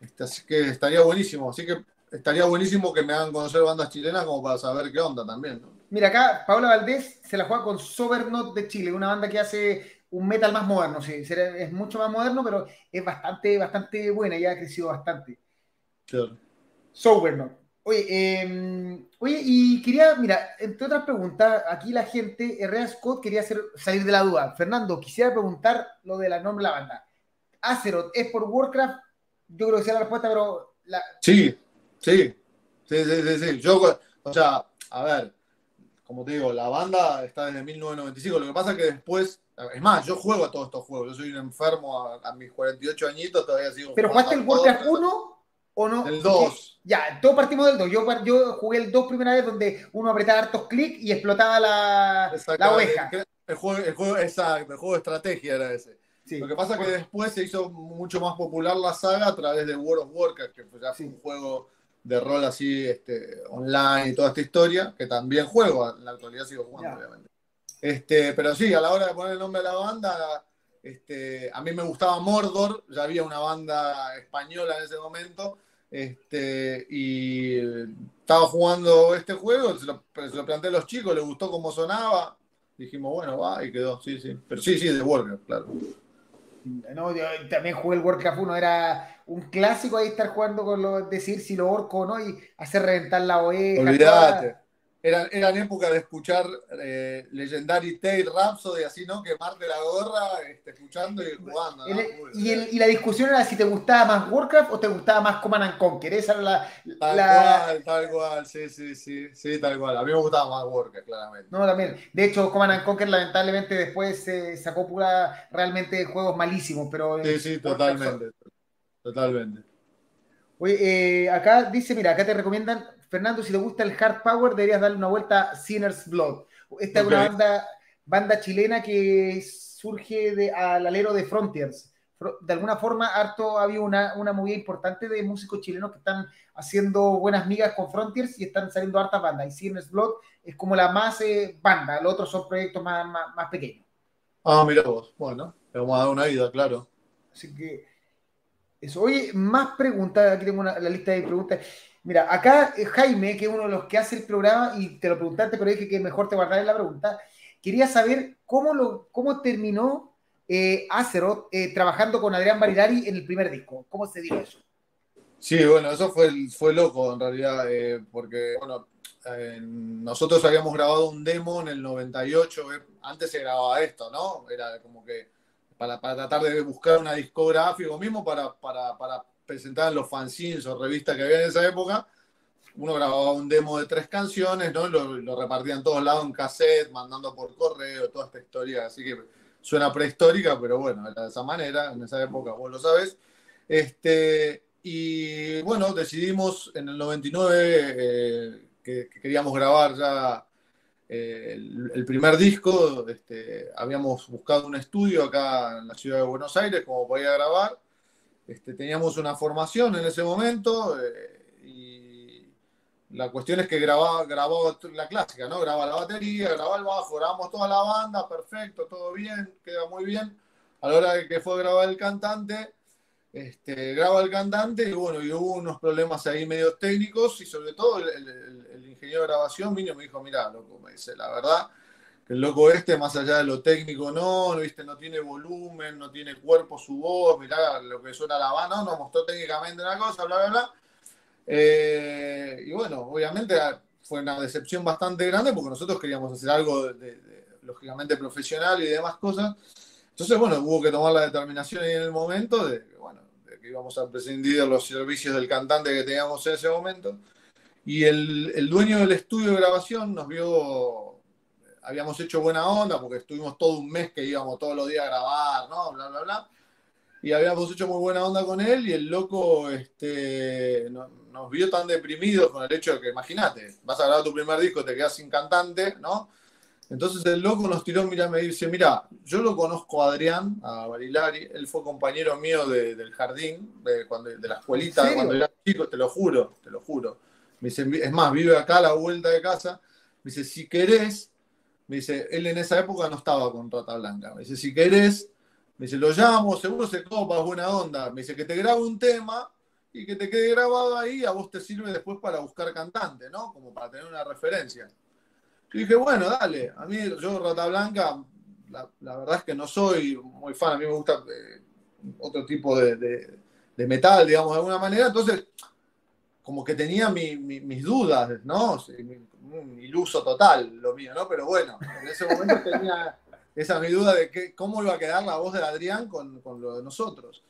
Este, así que estaría buenísimo, así que estaría buenísimo que me hagan conocer bandas chilenas como para saber qué onda también, ¿no? Mira, acá Paula Valdés se la juega con Sobernot de Chile, una banda que hace un metal más moderno, sí, es mucho más moderno, pero es bastante, bastante buena, ya ha crecido bastante. Claro. Sobernot. Oye, em, oye, y quería, mira, entre otras preguntas, aquí la gente, Herrera Scott quería hacer, salir de la duda. Fernando, quisiera preguntar lo de la nombre de la banda. Azeroth, ¿es por Warcraft? Yo creo que sea la respuesta, pero... La... Sí, sí, sí, sí, sí, Yo, o sea, a ver, como te digo, la banda está desde 1995. Lo que pasa es que después, es más, yo juego a todos estos juegos. Yo soy un enfermo a, mis 48 añitos, todavía sigo. ¿Pero jugaste el Warcraft 1 o no? El 2. Ya, todos partimos del 2. Yo, yo jugué el 2 primera vez donde uno apretaba hartos clics y explotaba la, la oveja. El juego, el juego, exacto, el juego de estrategia era ese. Lo que pasa es que después se hizo mucho más popular la saga a través de World of Warcraft, que ya fue un juego de rol así este, online y toda esta historia, que también juego, en la actualidad sigo jugando, obviamente. Este, pero sí, a la hora de poner el nombre de la banda, este, a mí me gustaba Mordor, ya había una banda española en ese momento, este, y estaba jugando este juego, se lo, planteé a los chicos, les gustó cómo sonaba. Dijimos, bueno, va, y quedó, sí, sí. Pero sí, sí, de Warcraft, claro. No, yo también jugué el Warcraft 1, era un clásico ahí estar jugando con los, decir si lo orco o no y hacer reventar la oveja. Olvídate eran, eran épocas de escuchar eh, Legendary Tale Rhapsody, así, ¿no? Quemarte la gorra, este, escuchando y jugando. Y, y, la discusión era si te gustaba más Warcraft o te gustaba más Command and Conquer. Esa era la. Tal cual, tal cual, sí, sí, sí, sí, tal cual. A mí me gustaba más Warcraft, claramente. No, también. De hecho, Command and Conquer, lamentablemente, después se sacó pura realmente juegos malísimos, pero. Sí, sí, totalmente. Totalmente. Oye, eh, acá dice, mira, acá te recomiendan Fernando, si te gusta el hard power, deberías darle una vuelta a Sinner's Blood. Esta es una banda, banda chilena que surge de, al alero de Frontiers. De alguna forma, harto había una, una movida importante de músicos chilenos que están haciendo buenas migas con Frontiers y están saliendo hartas bandas. Y Sinner's Blood es como la más eh, banda, los otros son proyectos más, más, pequeños. Ah, mira vos, bueno, le vamos a dar una vida, claro. Así que eso. Oye, más preguntas, aquí tengo la lista de preguntas. Mira, acá eh, Jaime, que es uno de los que hace el programa, y te lo preguntaste, pero dije que mejor te guardaré la pregunta, quería saber cómo, lo, cómo terminó eh, Azeroth eh, trabajando con Adrián Barilari en el primer disco. ¿Cómo se dio eso? Sí, bueno, eso fue, fue loco en realidad, porque, bueno, nosotros habíamos grabado un demo en el 98, antes se grababa esto, ¿no? Era como que para, tratar de buscar una discográfica, o mismo para, para, para presentaban los fanzines o revistas que había en esa época, uno grababa un demo de tres canciones, ¿no? Lo, lo repartían todos lados en cassette, mandando por correo, toda esta historia. Así que suena prehistórica, pero bueno, era de esa manera, en esa época, vos lo sabes. Este, y bueno, decidimos en el 99 eh, que, queríamos grabar ya eh, el, el, primer disco. Este, habíamos buscado un estudio acá en la ciudad de Buenos Aires como podía grabar. Este, teníamos una formación en ese momento eh, y la cuestión es que grababa, grabó la clásica, ¿no? Graba la batería, graba el bajo, grabamos toda la banda, perfecto, todo bien, queda muy bien. A la hora de que fue grabar el cantante, este, graba el cantante y bueno, y hubo unos problemas ahí medio técnicos y sobre todo el, ingeniero de grabación vino y me dijo, mira, loco, me dice, la verdad, el loco este, más allá de lo técnico, no, ¿viste? no tiene volumen, no tiene cuerpo su voz, mirá lo que suena la banda, no, nos mostró técnicamente una cosa, bla, bla, bla. Eh, y bueno, obviamente fue una decepción bastante grande porque nosotros queríamos hacer algo lógicamente profesional y demás cosas. Entonces, bueno, hubo que tomar la determinación en el momento de, bueno, de que íbamos a prescindir de los servicios del cantante que teníamos en ese momento. Y el, el dueño del estudio de grabación nos vio habíamos hecho buena onda porque estuvimos todo un mes que íbamos todos los días a grabar, ¿no? Bla, bla, bla. Y habíamos hecho muy buena onda con él y el loco este, nos vio tan deprimidos con el hecho de que, imagínate, vas a grabar tu primer disco, te quedas sin cantante, ¿no? Entonces el loco nos tiró, mira, me dice, mira, yo lo conozco a Adrián, a Barilari, él fue compañero mío del jardín, de, cuando, de la escuelita, cuando era chico, te lo juro, te lo juro. Me dice, es más, vive acá a la vuelta de casa. Me dice, si querés, me dice, él en esa época no estaba con Rata Blanca. Me dice, si querés, me dice, lo llamo, seguro se copa, buena onda. Me dice, que te grabe un tema y que te quede grabado ahí, a vos te sirve después para buscar cantante, ¿no? Como para tener una referencia. Yo dije, bueno, dale. A mí, yo Rata Blanca, la, verdad es que no soy muy fan. A mí me gusta eh, otro tipo de, metal, digamos, de alguna manera. Entonces, como que tenía mis dudas, ¿no? Un iluso total lo mío, ¿no? Pero bueno, en ese momento tenía esa mi duda de que, cómo iba a quedar la voz de Adrián con, con lo de nosotros.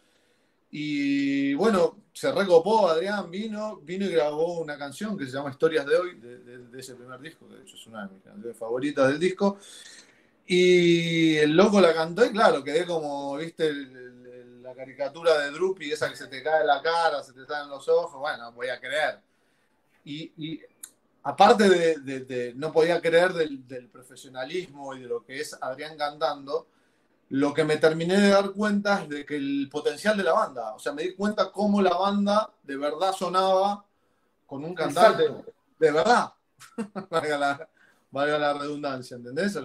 Y bueno, se recopó, Adrián vino, vino y grabó una canción que se llama Historias de hoy, de, ese primer disco, que de hecho es una de mis favoritas del disco. Y el loco la cantó y claro, quedé como, viste, la caricatura de Drupi, esa que se te cae la cara, se te salen los ojos, bueno, voy a creer. Y aparte de, no podía creer del, profesionalismo y de lo que es Adrián cantando, lo que me terminé de dar cuenta es de que el potencial de la banda, o sea, me di cuenta cómo la banda de verdad sonaba con un cantante. De verdad, *laughs* valga, la, redundancia, ¿entendés?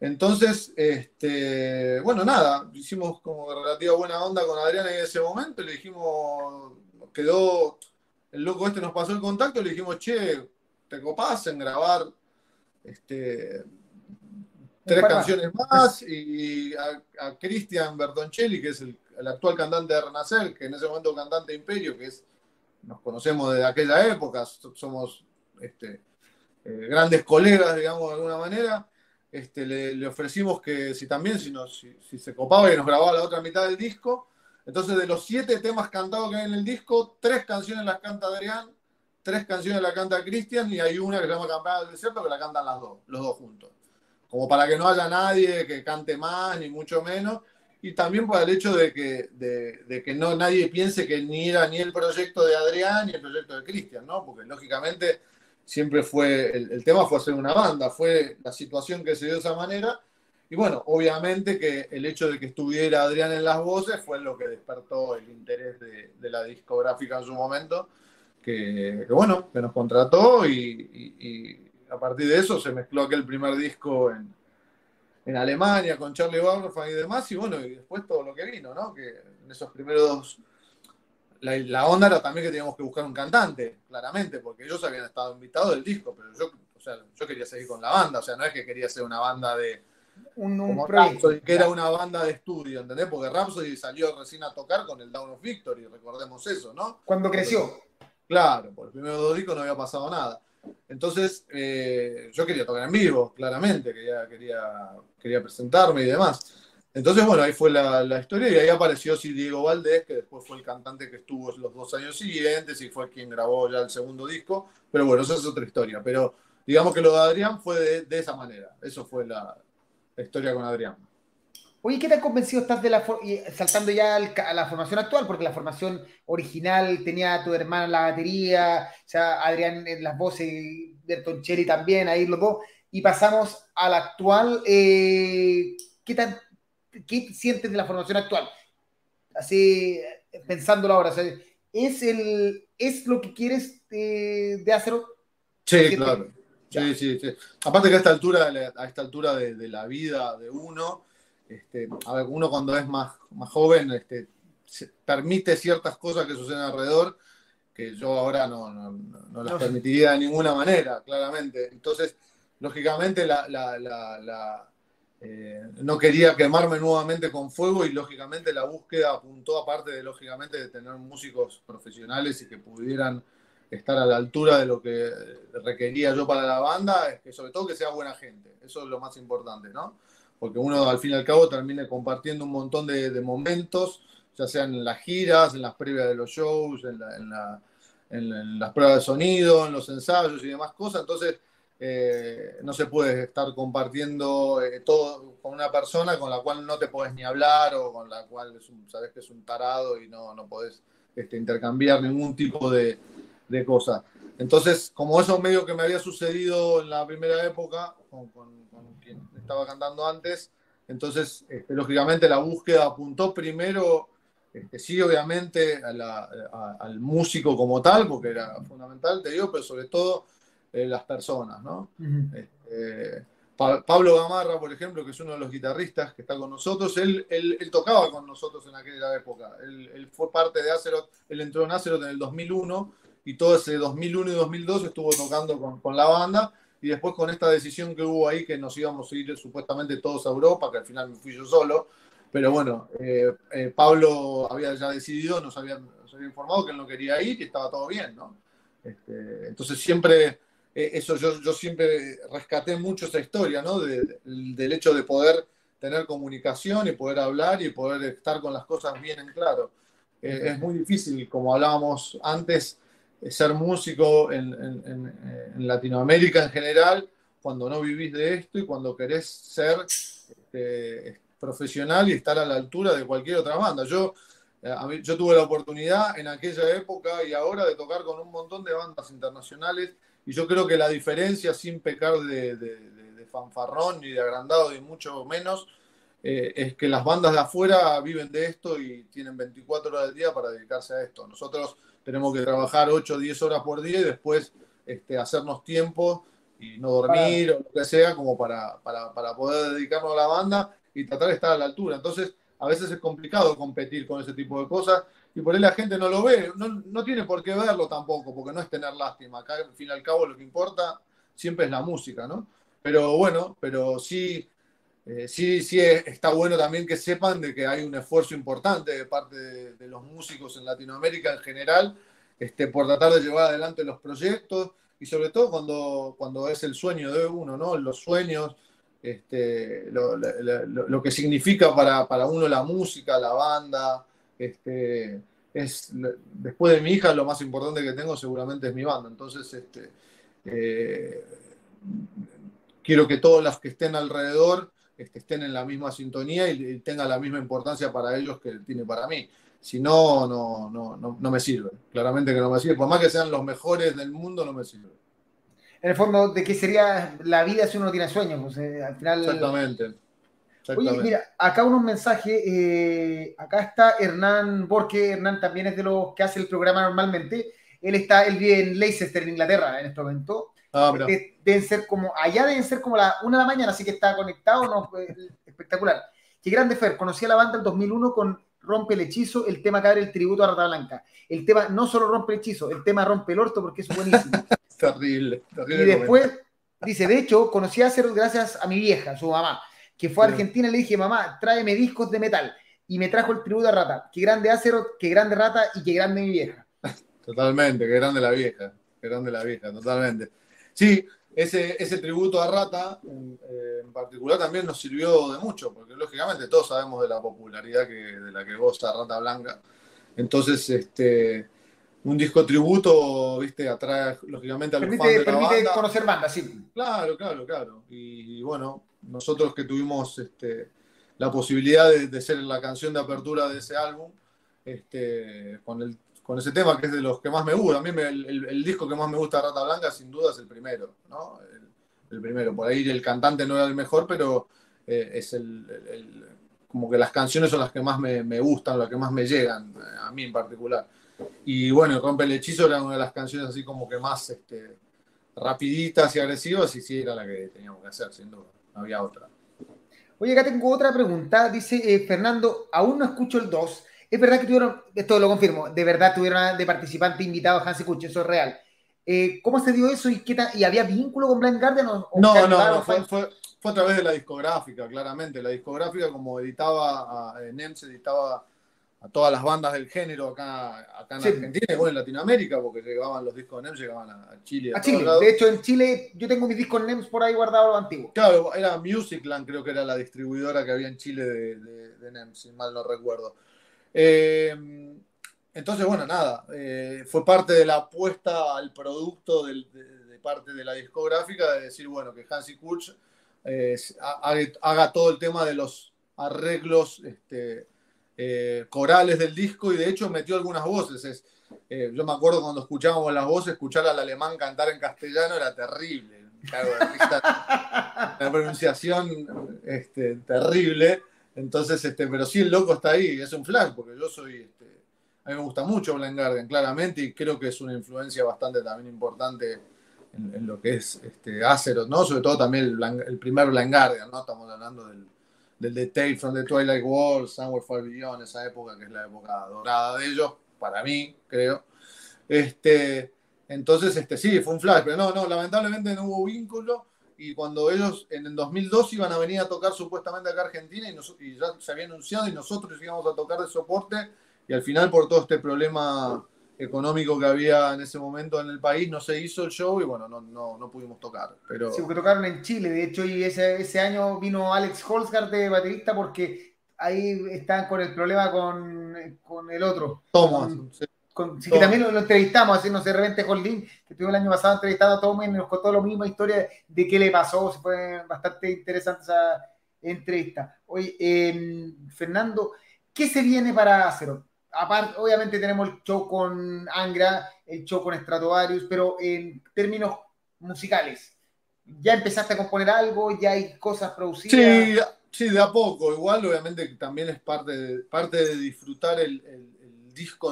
Entonces, este, bueno, nada, hicimos como relativa buena onda con Adrián en ese momento, le dijimos, quedó, el loco este nos pasó el contacto, le dijimos, che, te copás en grabar este, tres canciones más y a, Cristian Bertoncelli, que es el, actual cantante de Renacer, que en ese momento cantante de Imperio, que es, nos conocemos desde aquella época, somos este, eh, grandes colegas, digamos, de alguna manera. Este, le, ofrecimos que si también, si, si, se copaba y nos grababa la otra mitad del disco. Entonces, de los siete temas cantados que hay en el disco, tres canciones las canta Adrián, tres canciones las canta Cristian y hay una que se llama Campana del Desierto que la cantan las dos, los dos juntos. Como para que no haya nadie que cante más, ni mucho menos, y también por el hecho de que, de, que no nadie piense que ni era ni el proyecto de Adrián ni el proyecto de Cristian, ¿no? Porque lógicamente siempre fue, el, tema fue hacer una banda, fue la situación que se dio de esa manera, y bueno, obviamente que el hecho de que estuviera Adrián en las voces fue lo que despertó el interés de, la discográfica en su momento, que, bueno, que nos contrató y a partir de eso se mezcló aquel primer disco en, Alemania con Charlie Bauerfeind y demás, y bueno, y después todo lo que vino, ¿no? Que en esos primeros la, onda era también que teníamos que buscar un cantante, claramente, porque ellos habían estado invitados del disco, pero yo, o sea, yo quería seguir con la banda, o sea, no es que quería ser una banda de. Un, proyecto, que era una banda de estudio, ¿entendés? Porque Rhapsody salió recién a tocar con el Down of Victory, recordemos eso, ¿no? Cuando creció. Claro, por el primer dos discos no había pasado nada. Entonces, eh, yo quería tocar en vivo, claramente, quería, quería, quería presentarme y demás. Entonces, bueno, ahí fue la, historia y ahí apareció sí, Diego Valdés, que después fue el cantante que estuvo los dos años siguientes y fue quien grabó ya el segundo disco. Pero bueno, esa es otra historia. Pero digamos que lo de Adrián fue de, esa manera. Eso fue la, historia con Adrián. Oye, ¿qué tan convencido estás de la saltando ya a la formación actual? Porque la formación original tenía a tu hermana en la batería, o sea, Adrián en las voces, Bertoncelli también, ahí los dos, y pasamos a la actual. Eh, ¿qué, tan, ¿Qué sientes de la formación actual? Así, pensándolo ahora, ¿es, el, ¿es lo que quieres de, de hacer? Sí, claro. Sí, sí, sí. Aparte que a esta altura, a esta altura de, de la vida de uno, este, a ver, uno cuando es más, más joven este, permite ciertas cosas que suceden alrededor que yo ahora no, no, las permitiría de ninguna manera, claramente. Entonces, lógicamente, la, eh, no quería quemarme nuevamente con fuego y lógicamente la búsqueda apuntó, aparte de lógicamente de tener músicos profesionales y que pudieran estar a la altura de lo que requería yo para la banda, es que sobre todo que sea buena gente. Eso es lo más importante, ¿no? Porque uno al fin y al cabo termina compartiendo un montón de, momentos, ya sean en las giras, en las previas de los shows, en, las pruebas de sonido, en los ensayos y demás cosas. Entonces, eh, no se puede estar compartiendo eh, todo con una persona con la cual no te podés ni hablar o con la cual sabes que es un tarado y no, no podés este, intercambiar ningún tipo de, de cosa. Entonces, como eso medio que me había sucedido en la primera época, con, quien estaba cantando antes, entonces, este, lógicamente, la búsqueda apuntó primero, este, sí, obviamente, al músico como tal, porque era fundamental, te digo, pero sobre todo eh, las personas, ¿no? Este, Pablo Gamarra, por ejemplo, que es uno de los guitarristas que está con nosotros, él, él, tocaba con nosotros en aquella época. Él, él, fue parte de Acerot, él entró en Acerot en el 2001 y todo ese 2001 y 2002 estuvo tocando con, con, la banda y después con esta decisión que hubo ahí que nos íbamos a ir supuestamente todos a Europa, que al final me fui yo solo, pero bueno, eh, eh, Pablo había ya decidido, nos había, había, informado que él no quería ir y estaba todo bien, ¿no? Este, entonces siempre, eh, eso yo, yo siempre rescaté mucho esa historia, ¿no? del hecho de poder tener comunicación y poder hablar y poder estar con las cosas bien en claro. es muy difícil, como hablábamos antes, ser músico en, Latinoamérica en general, cuando no vivís de esto y cuando querés ser este, profesional y estar a la altura de cualquier otra banda. Yo, eh, yo tuve la oportunidad en aquella época y ahora de tocar con un montón de bandas internacionales y yo creo que la diferencia, sin pecar de, fanfarrón ni de agrandado ni mucho menos, eh, es que las bandas de afuera viven de esto y tienen 24 horas del día para dedicarse a esto. Nosotros tenemos que trabajar 8 o 10 horas por día y después este, hacernos tiempo y no dormir o lo que sea, como para, para, poder dedicarnos a la banda y tratar de estar a la altura. Entonces, a veces es complicado competir con ese tipo de cosas y por ahí la gente no lo ve, no, no tiene por qué verlo tampoco, porque no es tener lástima. Acá, al fin y al cabo, lo que importa siempre es la música, ¿no? Pero bueno, pero sí eh, sí, sí, está bueno también que sepan de que hay un esfuerzo importante de parte de, los músicos en Latinoamérica en general este, por tratar de llevar adelante los proyectos y sobre todo cuando, cuando es el sueño de uno, ¿no? Los sueños, este, lo, que significa para, para, uno la música, la banda, este, es, después de mi hija lo más importante que tengo seguramente es mi banda. Entonces, eh, quiero que todos los que estén alrededor este, estén en la misma sintonía y, tenga la misma importancia para ellos que tiene para mí. Si no, no, no, no, me sirve. Claramente que no me sirve. Por más que sean los mejores del mundo, no me sirve. En el fondo, ¿de qué sería la vida si uno no tiene sueños? Pues, eh, al final... Exactamente. Oye, mira, acá unos mensajes. Eh, acá está Hernán Borque. Hernán también es de los que hace el programa normalmente. Él está, él vive en Leicester, en Inglaterra, en este momento. Ah, deben ser como, allá deben ser como la una de la mañana, así que está conectado, no, espectacular. Qué grande Fer, conocí a la banda en 2001 con Rompe el Hechizo, el tema que abre el tributo a Rata Blanca. El tema no solo rompe el hechizo, el tema rompe el orto porque es buenísimo. *laughs* terrible, terrible. Y después, dice, de hecho, conocí a Ceros gracias a mi vieja, su mamá, que fue a Argentina y le dije, mamá, tráeme discos de metal. Y me trajo el tributo a Rata. Qué grande Acerot, qué grande Rata y qué grande mi vieja. *laughs* Totalmente, qué grande la vieja, qué grande la vieja, totalmente. Sí, ese, ese tributo a Rata eh, en, particular también nos sirvió de mucho, porque lógicamente todos sabemos de la popularidad que, de la que goza Rata Blanca. Entonces, este, un disco tributo, viste, atrae lógicamente a los fans de la permite conocer bandas, sí. Claro, claro, claro. Y, bueno, nosotros que tuvimos este, la posibilidad de, de, ser la canción de apertura de ese álbum, este, con el con ese tema, que es de los que más me gusta. A mí el, disco que más me gusta Rata Blanca, sin duda, es el primero, ¿no? El, primero. Por ahí el cantante no era el mejor, pero eh, es el, como que las canciones son las que más me, gustan, las que más me llegan, eh, a mí en particular. Y bueno, Rompe el Hechizo era una de las canciones así como que más este, rapiditas y agresivas, y sí, era la que teníamos que hacer, sin duda. No había otra. Oye, acá tengo otra pregunta. Dice eh, Fernando, aún no escucho el 2 es verdad que tuvieron, esto lo confirmo, de verdad tuvieron de participante invitado a Hansi Kuch, eso es real. Eh, ¿Cómo se dio eso y, qué y había vínculo con Blind Garden? no, no, no, fue, fue, a través de la discográfica, claramente. La discográfica, como editaba, a, NEMS editaba a todas las bandas del género acá, acá en Argentina y bueno, en Latinoamérica, porque llegaban los discos de NEMS, llegaban a, Chile. A, Chile, de hecho en Chile yo tengo mis discos NEMS por ahí guardados antiguos. Claro, era Musicland, creo que era la distribuidora que había en Chile de, de, de NEMS, si mal no recuerdo. Eh, entonces, bueno, nada, eh, fue parte de la apuesta al producto de, parte de la discográfica de decir, bueno, que Hansi Kurz eh, haga, todo el tema de los arreglos este, corales del disco y de hecho metió algunas voces. yo me acuerdo cuando escuchábamos las voces, escuchar al alemán cantar en castellano era terrible. *laughs* la pronunciación este, terrible. Entonces, este, pero sí el loco está ahí, es un flash, porque yo soy, este, a mí me gusta mucho Blind Garden, claramente, y creo que es una influencia bastante también importante en, lo que es este, Azeroth, ¿no? Sobre todo también el, primer Blind Guardian, ¿no? Estamos hablando del, del Detail from the Twilight World, Somewhere Far Beyond, esa época que es la época dorada de ellos, para mí, creo. Este, entonces, este, sí, fue un flash, pero no, no, lamentablemente no hubo vínculo y cuando ellos en el 2002 iban a venir a tocar supuestamente acá a Argentina y, ya se había anunciado y nosotros íbamos a tocar de soporte y al final por todo este problema económico que había en ese momento en el país no se hizo el show y bueno, no, no, no pudimos tocar. Pero... Sí, porque tocaron en Chile, de hecho, y ese, ese año vino Alex Holzgard de baterista porque ahí están con el problema con, con el otro. Thomas. sí, que también lo, entrevistamos, así, no sé, de repente que estuvo el año pasado entrevistando a Tom y nos contó la misma historia de qué le pasó, fue bastante interesante esa entrevista. Oye, em, Fernando, ¿qué se viene para Acero? Aparte, obviamente tenemos el show con Angra, el show con Stratovarius, pero en términos musicales, ¿ya empezaste a componer algo? ¿Ya hay cosas producidas? Sí, sí de a poco. Igual, obviamente, también es parte de, parte de disfrutar el disco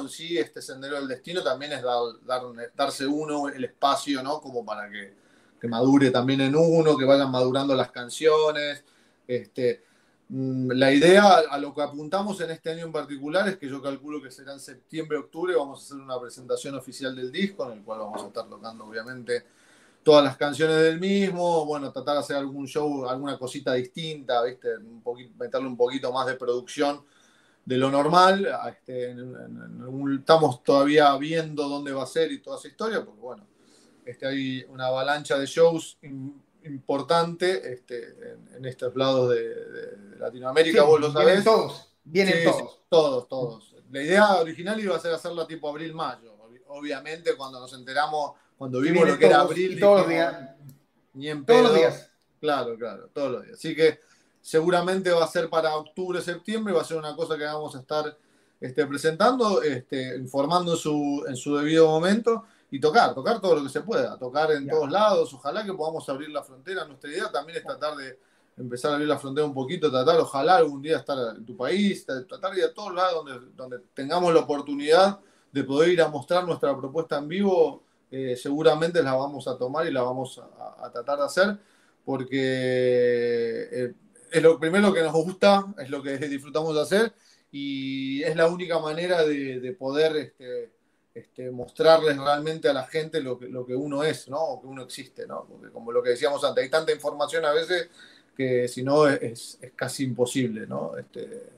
en sí, este Sendero del Destino, también es dar, darse uno el espacio, ¿no? Como para que, madure también en uno, que vayan madurando las canciones. Este, mm, la idea a lo que apuntamos en este año en particular es que yo calculo que será en septiembre, octubre, vamos a hacer una presentación oficial del disco, en el cual vamos a estar tocando, obviamente, todas las canciones del mismo, bueno, tratar de hacer algún show, alguna cosita distinta, ¿viste? Meterle un poquito más de producción de lo normal. Este, estamos todavía viendo dónde va a ser y toda esa historia, porque bueno, este, hay una avalancha de shows importante este, en, estos lados de, Latinoamérica, vos lo sabés. Vienen todos, vienen todos. todos, todos. La idea original iba a ser hacerla tipo abril-mayo. Obviamente, cuando nos enteramos, cuando vimos lo que era abril, todos los días. Ni en Todos los días. Claro, claro, todos los días. Así que seguramente va a ser para octubre, septiembre, va a ser una cosa que vamos a estar este, presentando, este, informando en su, en su debido momento y tocar, tocar todo lo que se pueda, tocar en todos lados, ojalá que podamos abrir la frontera. Nuestra idea también es tratar de empezar a abrir la frontera un poquito, tratar, ojalá algún día estar en tu país, tratar de ir a todos lados donde, donde tengamos la oportunidad de poder ir a mostrar nuestra propuesta en vivo, eh, seguramente la vamos a tomar y la vamos a, tratar de hacer, porque eh, es lo primero que nos gusta, es lo que disfrutamos de hacer y es la única manera de, poder este, este, mostrarles realmente a la gente lo que, uno es, ¿no? O que uno existe, ¿no? Porque como lo que decíamos antes, hay tanta información a veces que si no es, casi imposible, ¿no? Este,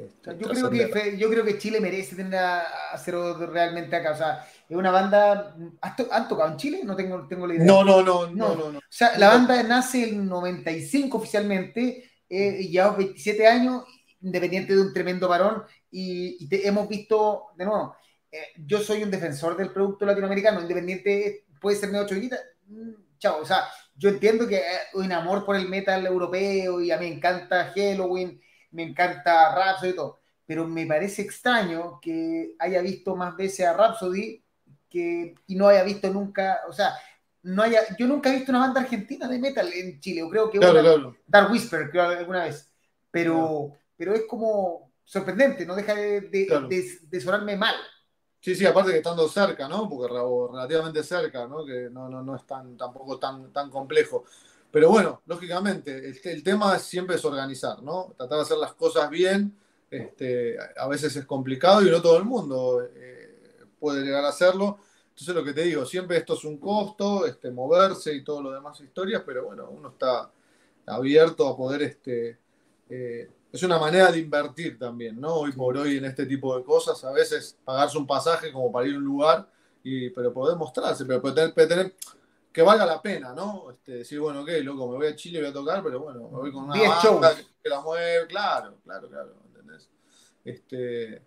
este yo, creo que, yo creo que Chile merece tener a, Cero realmente acá. O sea, es una banda. ¿Han tocado en Chile? No tengo, tengo la idea. No, no, no, no, no. O sea, la banda nace en 95 oficialmente, eh, llevamos 27 años, independiente de un tremendo varón, y, hemos visto, de nuevo, eh, yo soy un defensor del producto latinoamericano, independiente, puede ser medio choquita, mm, chao, o sea, yo entiendo que hay un amor por el metal europeo y a mí me encanta Halloween, me encanta Rhapsody y todo, pero me parece extraño que haya visto más veces a Rhapsody que, y no haya visto nunca, o sea, no haya, yo nunca he visto una banda argentina de metal en Chile, o creo que claro, Dark Whisper, creo alguna vez, pero, pero es como sorprendente, no deja de, de sonarme mal. Sí, sí, aparte que estando cerca, ¿no? Porque relativamente cerca, ¿no? Que no, no, no es tan, tampoco tan, tan complejo. Pero bueno, lógicamente, el, tema siempre es organizar, ¿no? Tratar de hacer las cosas bien. Este, a veces es complicado y no todo el mundo eh, puede llegar a hacerlo. Entonces, lo que te digo, siempre esto es un costo, este, moverse y todo lo demás historias, pero bueno, uno está abierto a poder este, eh, es una manera de invertir también, ¿no? Hoy por hoy en este tipo de cosas, a veces pagarse un pasaje como para ir a un lugar, y, pero poder mostrarse, pero tener, tener que valga la pena, ¿no? Este, decir, bueno, ok, loco, me voy a Chile, voy a tocar, pero bueno, me voy con una banda que, la mueve, claro, claro, claro, ¿entendés? Este,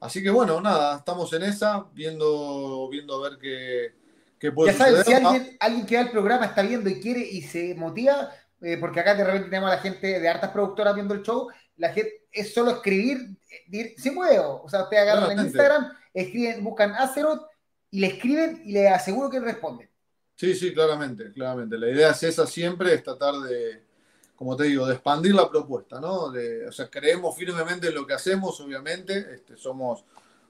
así que bueno, nada, estamos en esa, viendo, viendo a ver qué, qué puede ya sabes, si alguien, alguien que va al programa está viendo y quiere y se motiva, eh, porque acá de repente tenemos a la gente de hartas productoras viendo el show, la gente es solo escribir, sin huevo. O sea, ustedes agarran en Instagram, escriben, buscan Azeroth y le escriben y le aseguro que responden. Sí, sí, claramente, claramente. La idea es esa siempre, es tratar de, como te digo, de expandir la propuesta, ¿no? De, o sea, creemos firmemente en lo que hacemos, obviamente. Este, somos,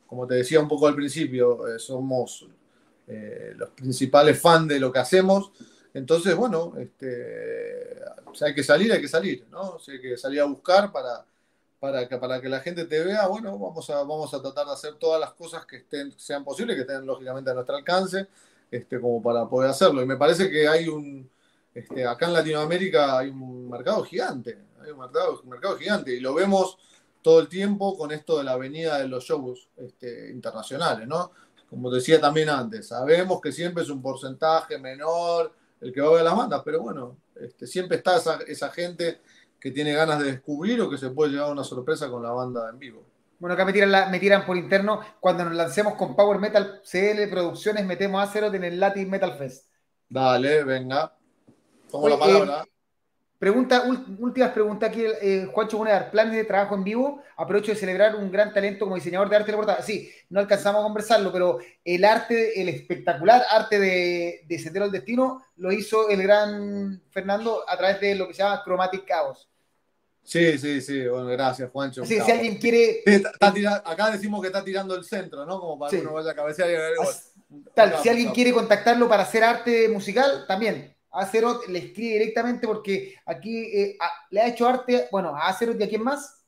como te decía un poco al principio, eh, somos eh, los principales fans de lo que hacemos entonces, bueno, este, hay que salir, hay que salir, ¿no? hay que salir a buscar para, para, que, para que la gente te vea, bueno, vamos a, vamos a tratar de hacer todas las cosas que estén, sean posibles, que estén lógicamente a nuestro alcance, este, como para poder hacerlo. Y me parece que hay un, este, acá en Latinoamérica hay un mercado gigante, hay un mercado, un mercado gigante, y lo vemos todo el tiempo con esto de la venida de los shows este, internacionales, ¿no? Como decía también antes, sabemos que siempre es un porcentaje menor, el que va a ver las bandas, pero bueno, este, siempre está esa, gente que tiene ganas de descubrir o que se puede llevar una sorpresa con la banda en vivo. Bueno, acá me tiran, me tiran por interno, cuando nos lancemos con Power Metal CL Producciones, metemos a cero en el Latin Metal Fest. Dale, venga. Tomo la palabra. Eh, Pregunta, últimas preguntas aquí, eh, Juancho Monedar, planes de trabajo en vivo, aprovecho de celebrar un gran talento como diseñador de arte de portada. Sí, no alcanzamos a conversarlo, pero el arte, el espectacular arte de, de Sendero al Destino, lo hizo el gran Fernando a través de lo que se llama Chromatic Chaos. Sí, sí, sí, bueno, gracias, Juancho. Sí, si alguien quiere... acá decimos que está tirando el centro, ¿no? Como para que uno vaya a cabecear y... Tal, si alguien quiere contactarlo para hacer arte musical, también Acerot le escribe directamente porque aquí eh, le ha hecho arte, bueno, a Acerot y a quién más.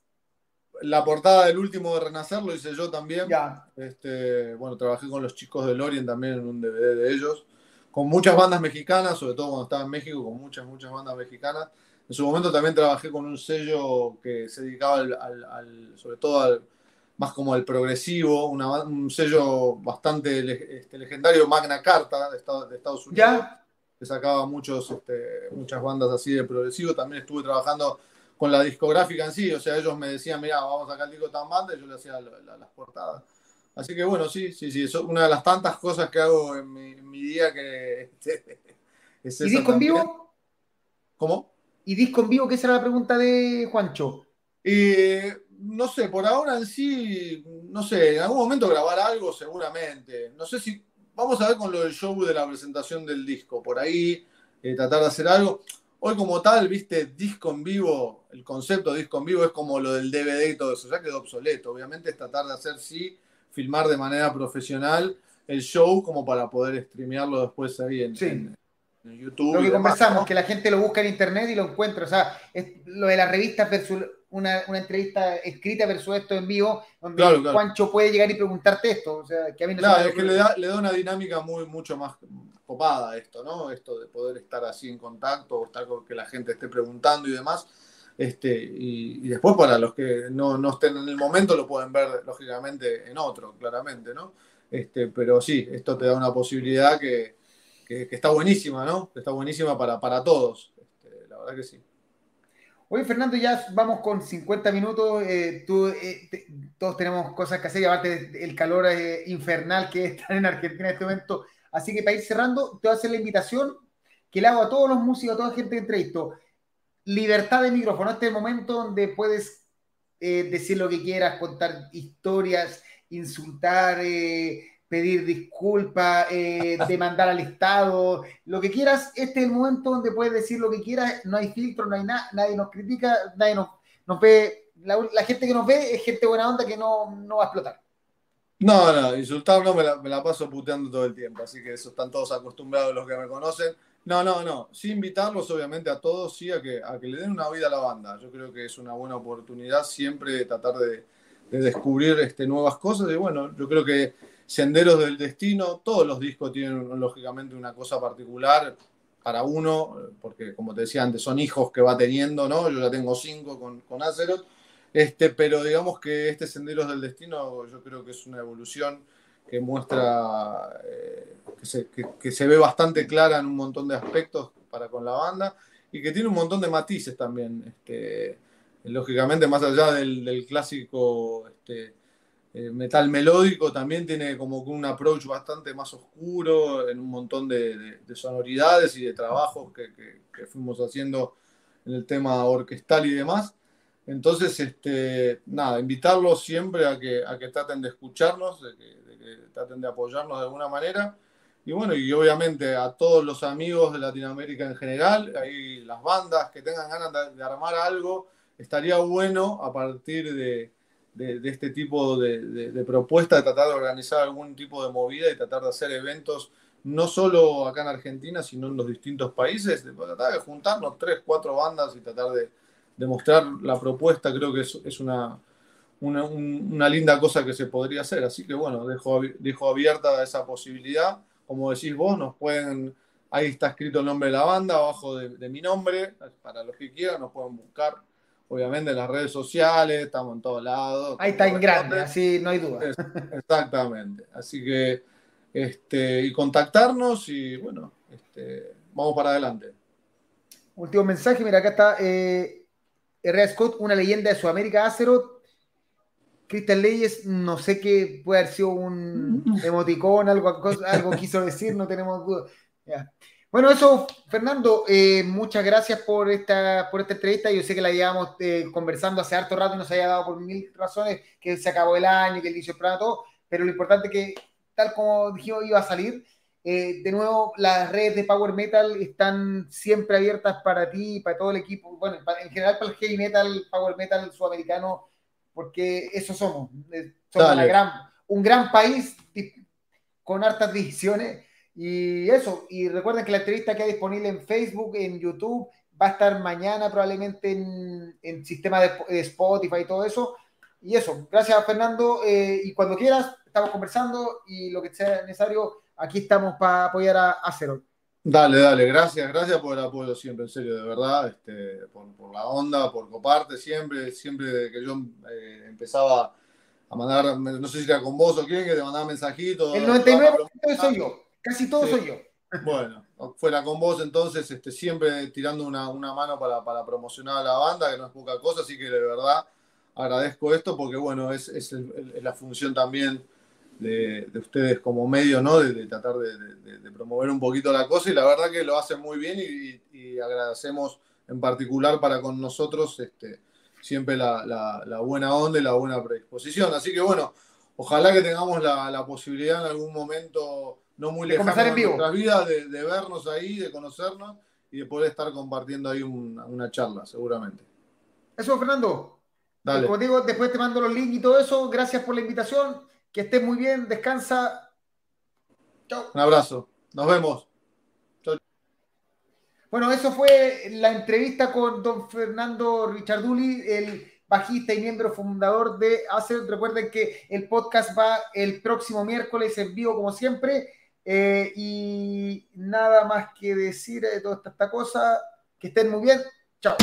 La portada del último de Renacer lo hice yo también. Ya. Este, bueno, trabajé con los chicos de Lorien también en un DVD de ellos, con muchas bandas mexicanas, sobre todo cuando estaba en México, con muchas, muchas bandas mexicanas. En su momento también trabajé con un sello que se dedicaba al, sobre todo al, más como al progresivo, un sello bastante este, legendario, Magna Carta, de, Estados Unidos. ¿Ya? Que sacaba muchos, este, muchas bandas así de progresivo. También estuve trabajando con la discográfica en sí, o sea, ellos me decían, mira, vamos a sacar el disco tan banda, y yo le hacía las portadas. Así que bueno, sí, sí, sí, es una de las tantas cosas que hago en mi, día que... *laughs* es ¿Y disco en vivo? ¿Cómo? ¿Y disco en vivo? ¿Qué será la pregunta de Juancho? Eh, no sé, por ahora en sí, no sé, en algún momento grabar algo seguramente. No sé si, vamos a ver con lo del show de la presentación del disco, por ahí, eh, tratar de hacer algo. Hoy como tal, viste, disco en vivo, el concepto de disco en vivo es como lo del DVD y todo eso, ya quedó obsoleto. Obviamente es tratar de hacer, sí, filmar de manera profesional el show como para poder streamearlo después ahí en, YouTube. Lo que conversamos, que la gente lo busca en internet y lo encuentra. O sea, es lo de las revistas versus una, entrevista escrita versus esto en vivo, donde Juancho puede llegar y preguntarte esto. O sea, que a mí no claro, es que le da, le da una dinámica muy, mucho más copada esto, ¿no? Esto de poder estar así en contacto, o estar con que la gente esté preguntando y demás. Este, y, después para los que no, no, estén en el momento lo pueden ver lógicamente en otro, claramente, ¿no? Este, pero sí, esto te da una posibilidad que, que, está buenísima, ¿no? Que está buenísima para, para todos. Este, la verdad que sí. Oye, Fernando, ya vamos con 50 minutos. Eh, eh, todos tenemos cosas que hacer, y aparte del calor eh, infernal que está en Argentina en este momento Así que para ir cerrando, te voy a hacer la invitación que le hago a todos los músicos, a toda la gente que entrevisto. Libertad de micrófono. Este es el momento donde puedes decir lo que quieras, contar historias, insultar, pedir disculpas, eh, *laughs* demandar al Estado, lo que quieras. Este es el momento donde puedes decir lo que quieras. No hay filtro, no hay nada, nadie nos critica, nadie nos, ve. La, gente que nos ve es gente buena onda que no, no va a explotar. No, no, insultar no, me la, paso puteando todo el tiempo, así que eso están todos acostumbrados los que me conocen. No, no, no, sí invitarlos obviamente a todos, sí, a que, a que le den una vida a la banda. Yo creo que es una buena oportunidad siempre tratar de, descubrir este, nuevas cosas y bueno, yo creo que Senderos del Destino, todos los discos tienen lógicamente una cosa particular para uno, porque como te decía antes, son hijos que va teniendo, ¿no? Yo ya tengo cinco con, con Azeroth este, pero digamos que este Senderos del Destino yo creo que es una evolución que muestra, eh, que, se, ve bastante clara en un montón de aspectos para con la banda y que tiene un montón de matices también. Este, lógicamente, más allá del, clásico este, eh, metal melódico, también tiene como un approach bastante más oscuro en un montón de, sonoridades y de trabajos que, que fuimos haciendo en el tema orquestal y demás. Entonces, este, nada, invitarlos siempre a que, a que traten de escucharnos, de que, traten de apoyarnos de alguna manera. Y bueno, y obviamente a todos los amigos de Latinoamérica en general, ahí las bandas que tengan ganas de, armar algo, estaría bueno a partir de, este tipo de, de, propuesta, de tratar de organizar algún tipo de movida y tratar de hacer eventos, no solo acá en Argentina, sino en los distintos países, de tratar de juntarnos tres, cuatro bandas y tratar de, demostrar la propuesta, creo que es, una, una, linda cosa que se podría hacer. Así que bueno, dejo, abierta esa posibilidad. Como decís vos, nos pueden, ahí está escrito el nombre de la banda, abajo de, mi nombre, para los que quieran, nos pueden buscar. Obviamente en las redes sociales, estamos en todos lados. Ahí está en grande, así no hay duda. Exactamente. Así que, este, y contactarnos y bueno, este, vamos para adelante. Último mensaje, mira, acá está eh, R.A. Scott, una leyenda de Sudamérica, Azeroth. Cristian Leyes, no sé qué puede haber sido un emoticón, algo, algo quiso decir, no tenemos duda. Bueno, eso, Fernando, eh, muchas gracias por esta, por esta entrevista. Yo sé que la llevamos eh, conversando hace harto rato y nos haya dado por mil razones, que se acabó el año, que el inicio del todo, pero lo importante es que, tal como dijimos, iba a salir. Eh, de nuevo, las redes de Power Metal están siempre abiertas para ti, y para todo el equipo, bueno, en general para el heavy metal, Power Metal sudamericano, porque eso somos. Eh, somos gran, un gran país con hartas divisiones. Y eso, y recuerden que la entrevista queda disponible en Facebook, en YouTube, va a estar mañana probablemente en, en sistema de, Spotify y todo eso. Y eso, gracias Fernando, eh, y cuando quieras, estamos conversando y lo que sea necesario aquí estamos para apoyar a, a Dale, dale, gracias, gracias por el apoyo siempre, en serio, de verdad, este, por, la onda, por coparte siempre, siempre que yo eh, empezaba a mandar, no sé si era con vos o quién, que te mandaba mensajitos. El 99% soy yo, casi todo soy yo. Bueno, fuera con vos entonces, este, siempre tirando una, mano para, promocionar a la banda, que no es poca cosa, así que de verdad agradezco esto porque bueno, es, es la función también de, ustedes como medio, ¿no? De, tratar de, promover un poquito la cosa y la verdad que lo hacen muy bien y, agradecemos en particular para con nosotros este, siempre la, buena onda y la buena predisposición. Así que bueno, ojalá que tengamos la, posibilidad en algún momento no muy lejano en nuestras vidas de, vernos ahí, de conocernos y de poder estar compartiendo ahí una, charla, seguramente. Eso, Fernando. Como digo, después te mando los links y todo eso. Gracias por la invitación. Que estés muy bien, descansa. Chao. Un abrazo. Nos vemos. Bueno, eso fue la entrevista con don Fernando Richarduli, el bajista y miembro fundador de ACER. Recuerden que el podcast va el próximo miércoles en vivo, como siempre. Eh, y nada más que decir de toda esta cosa. Que estén muy bien. Chao.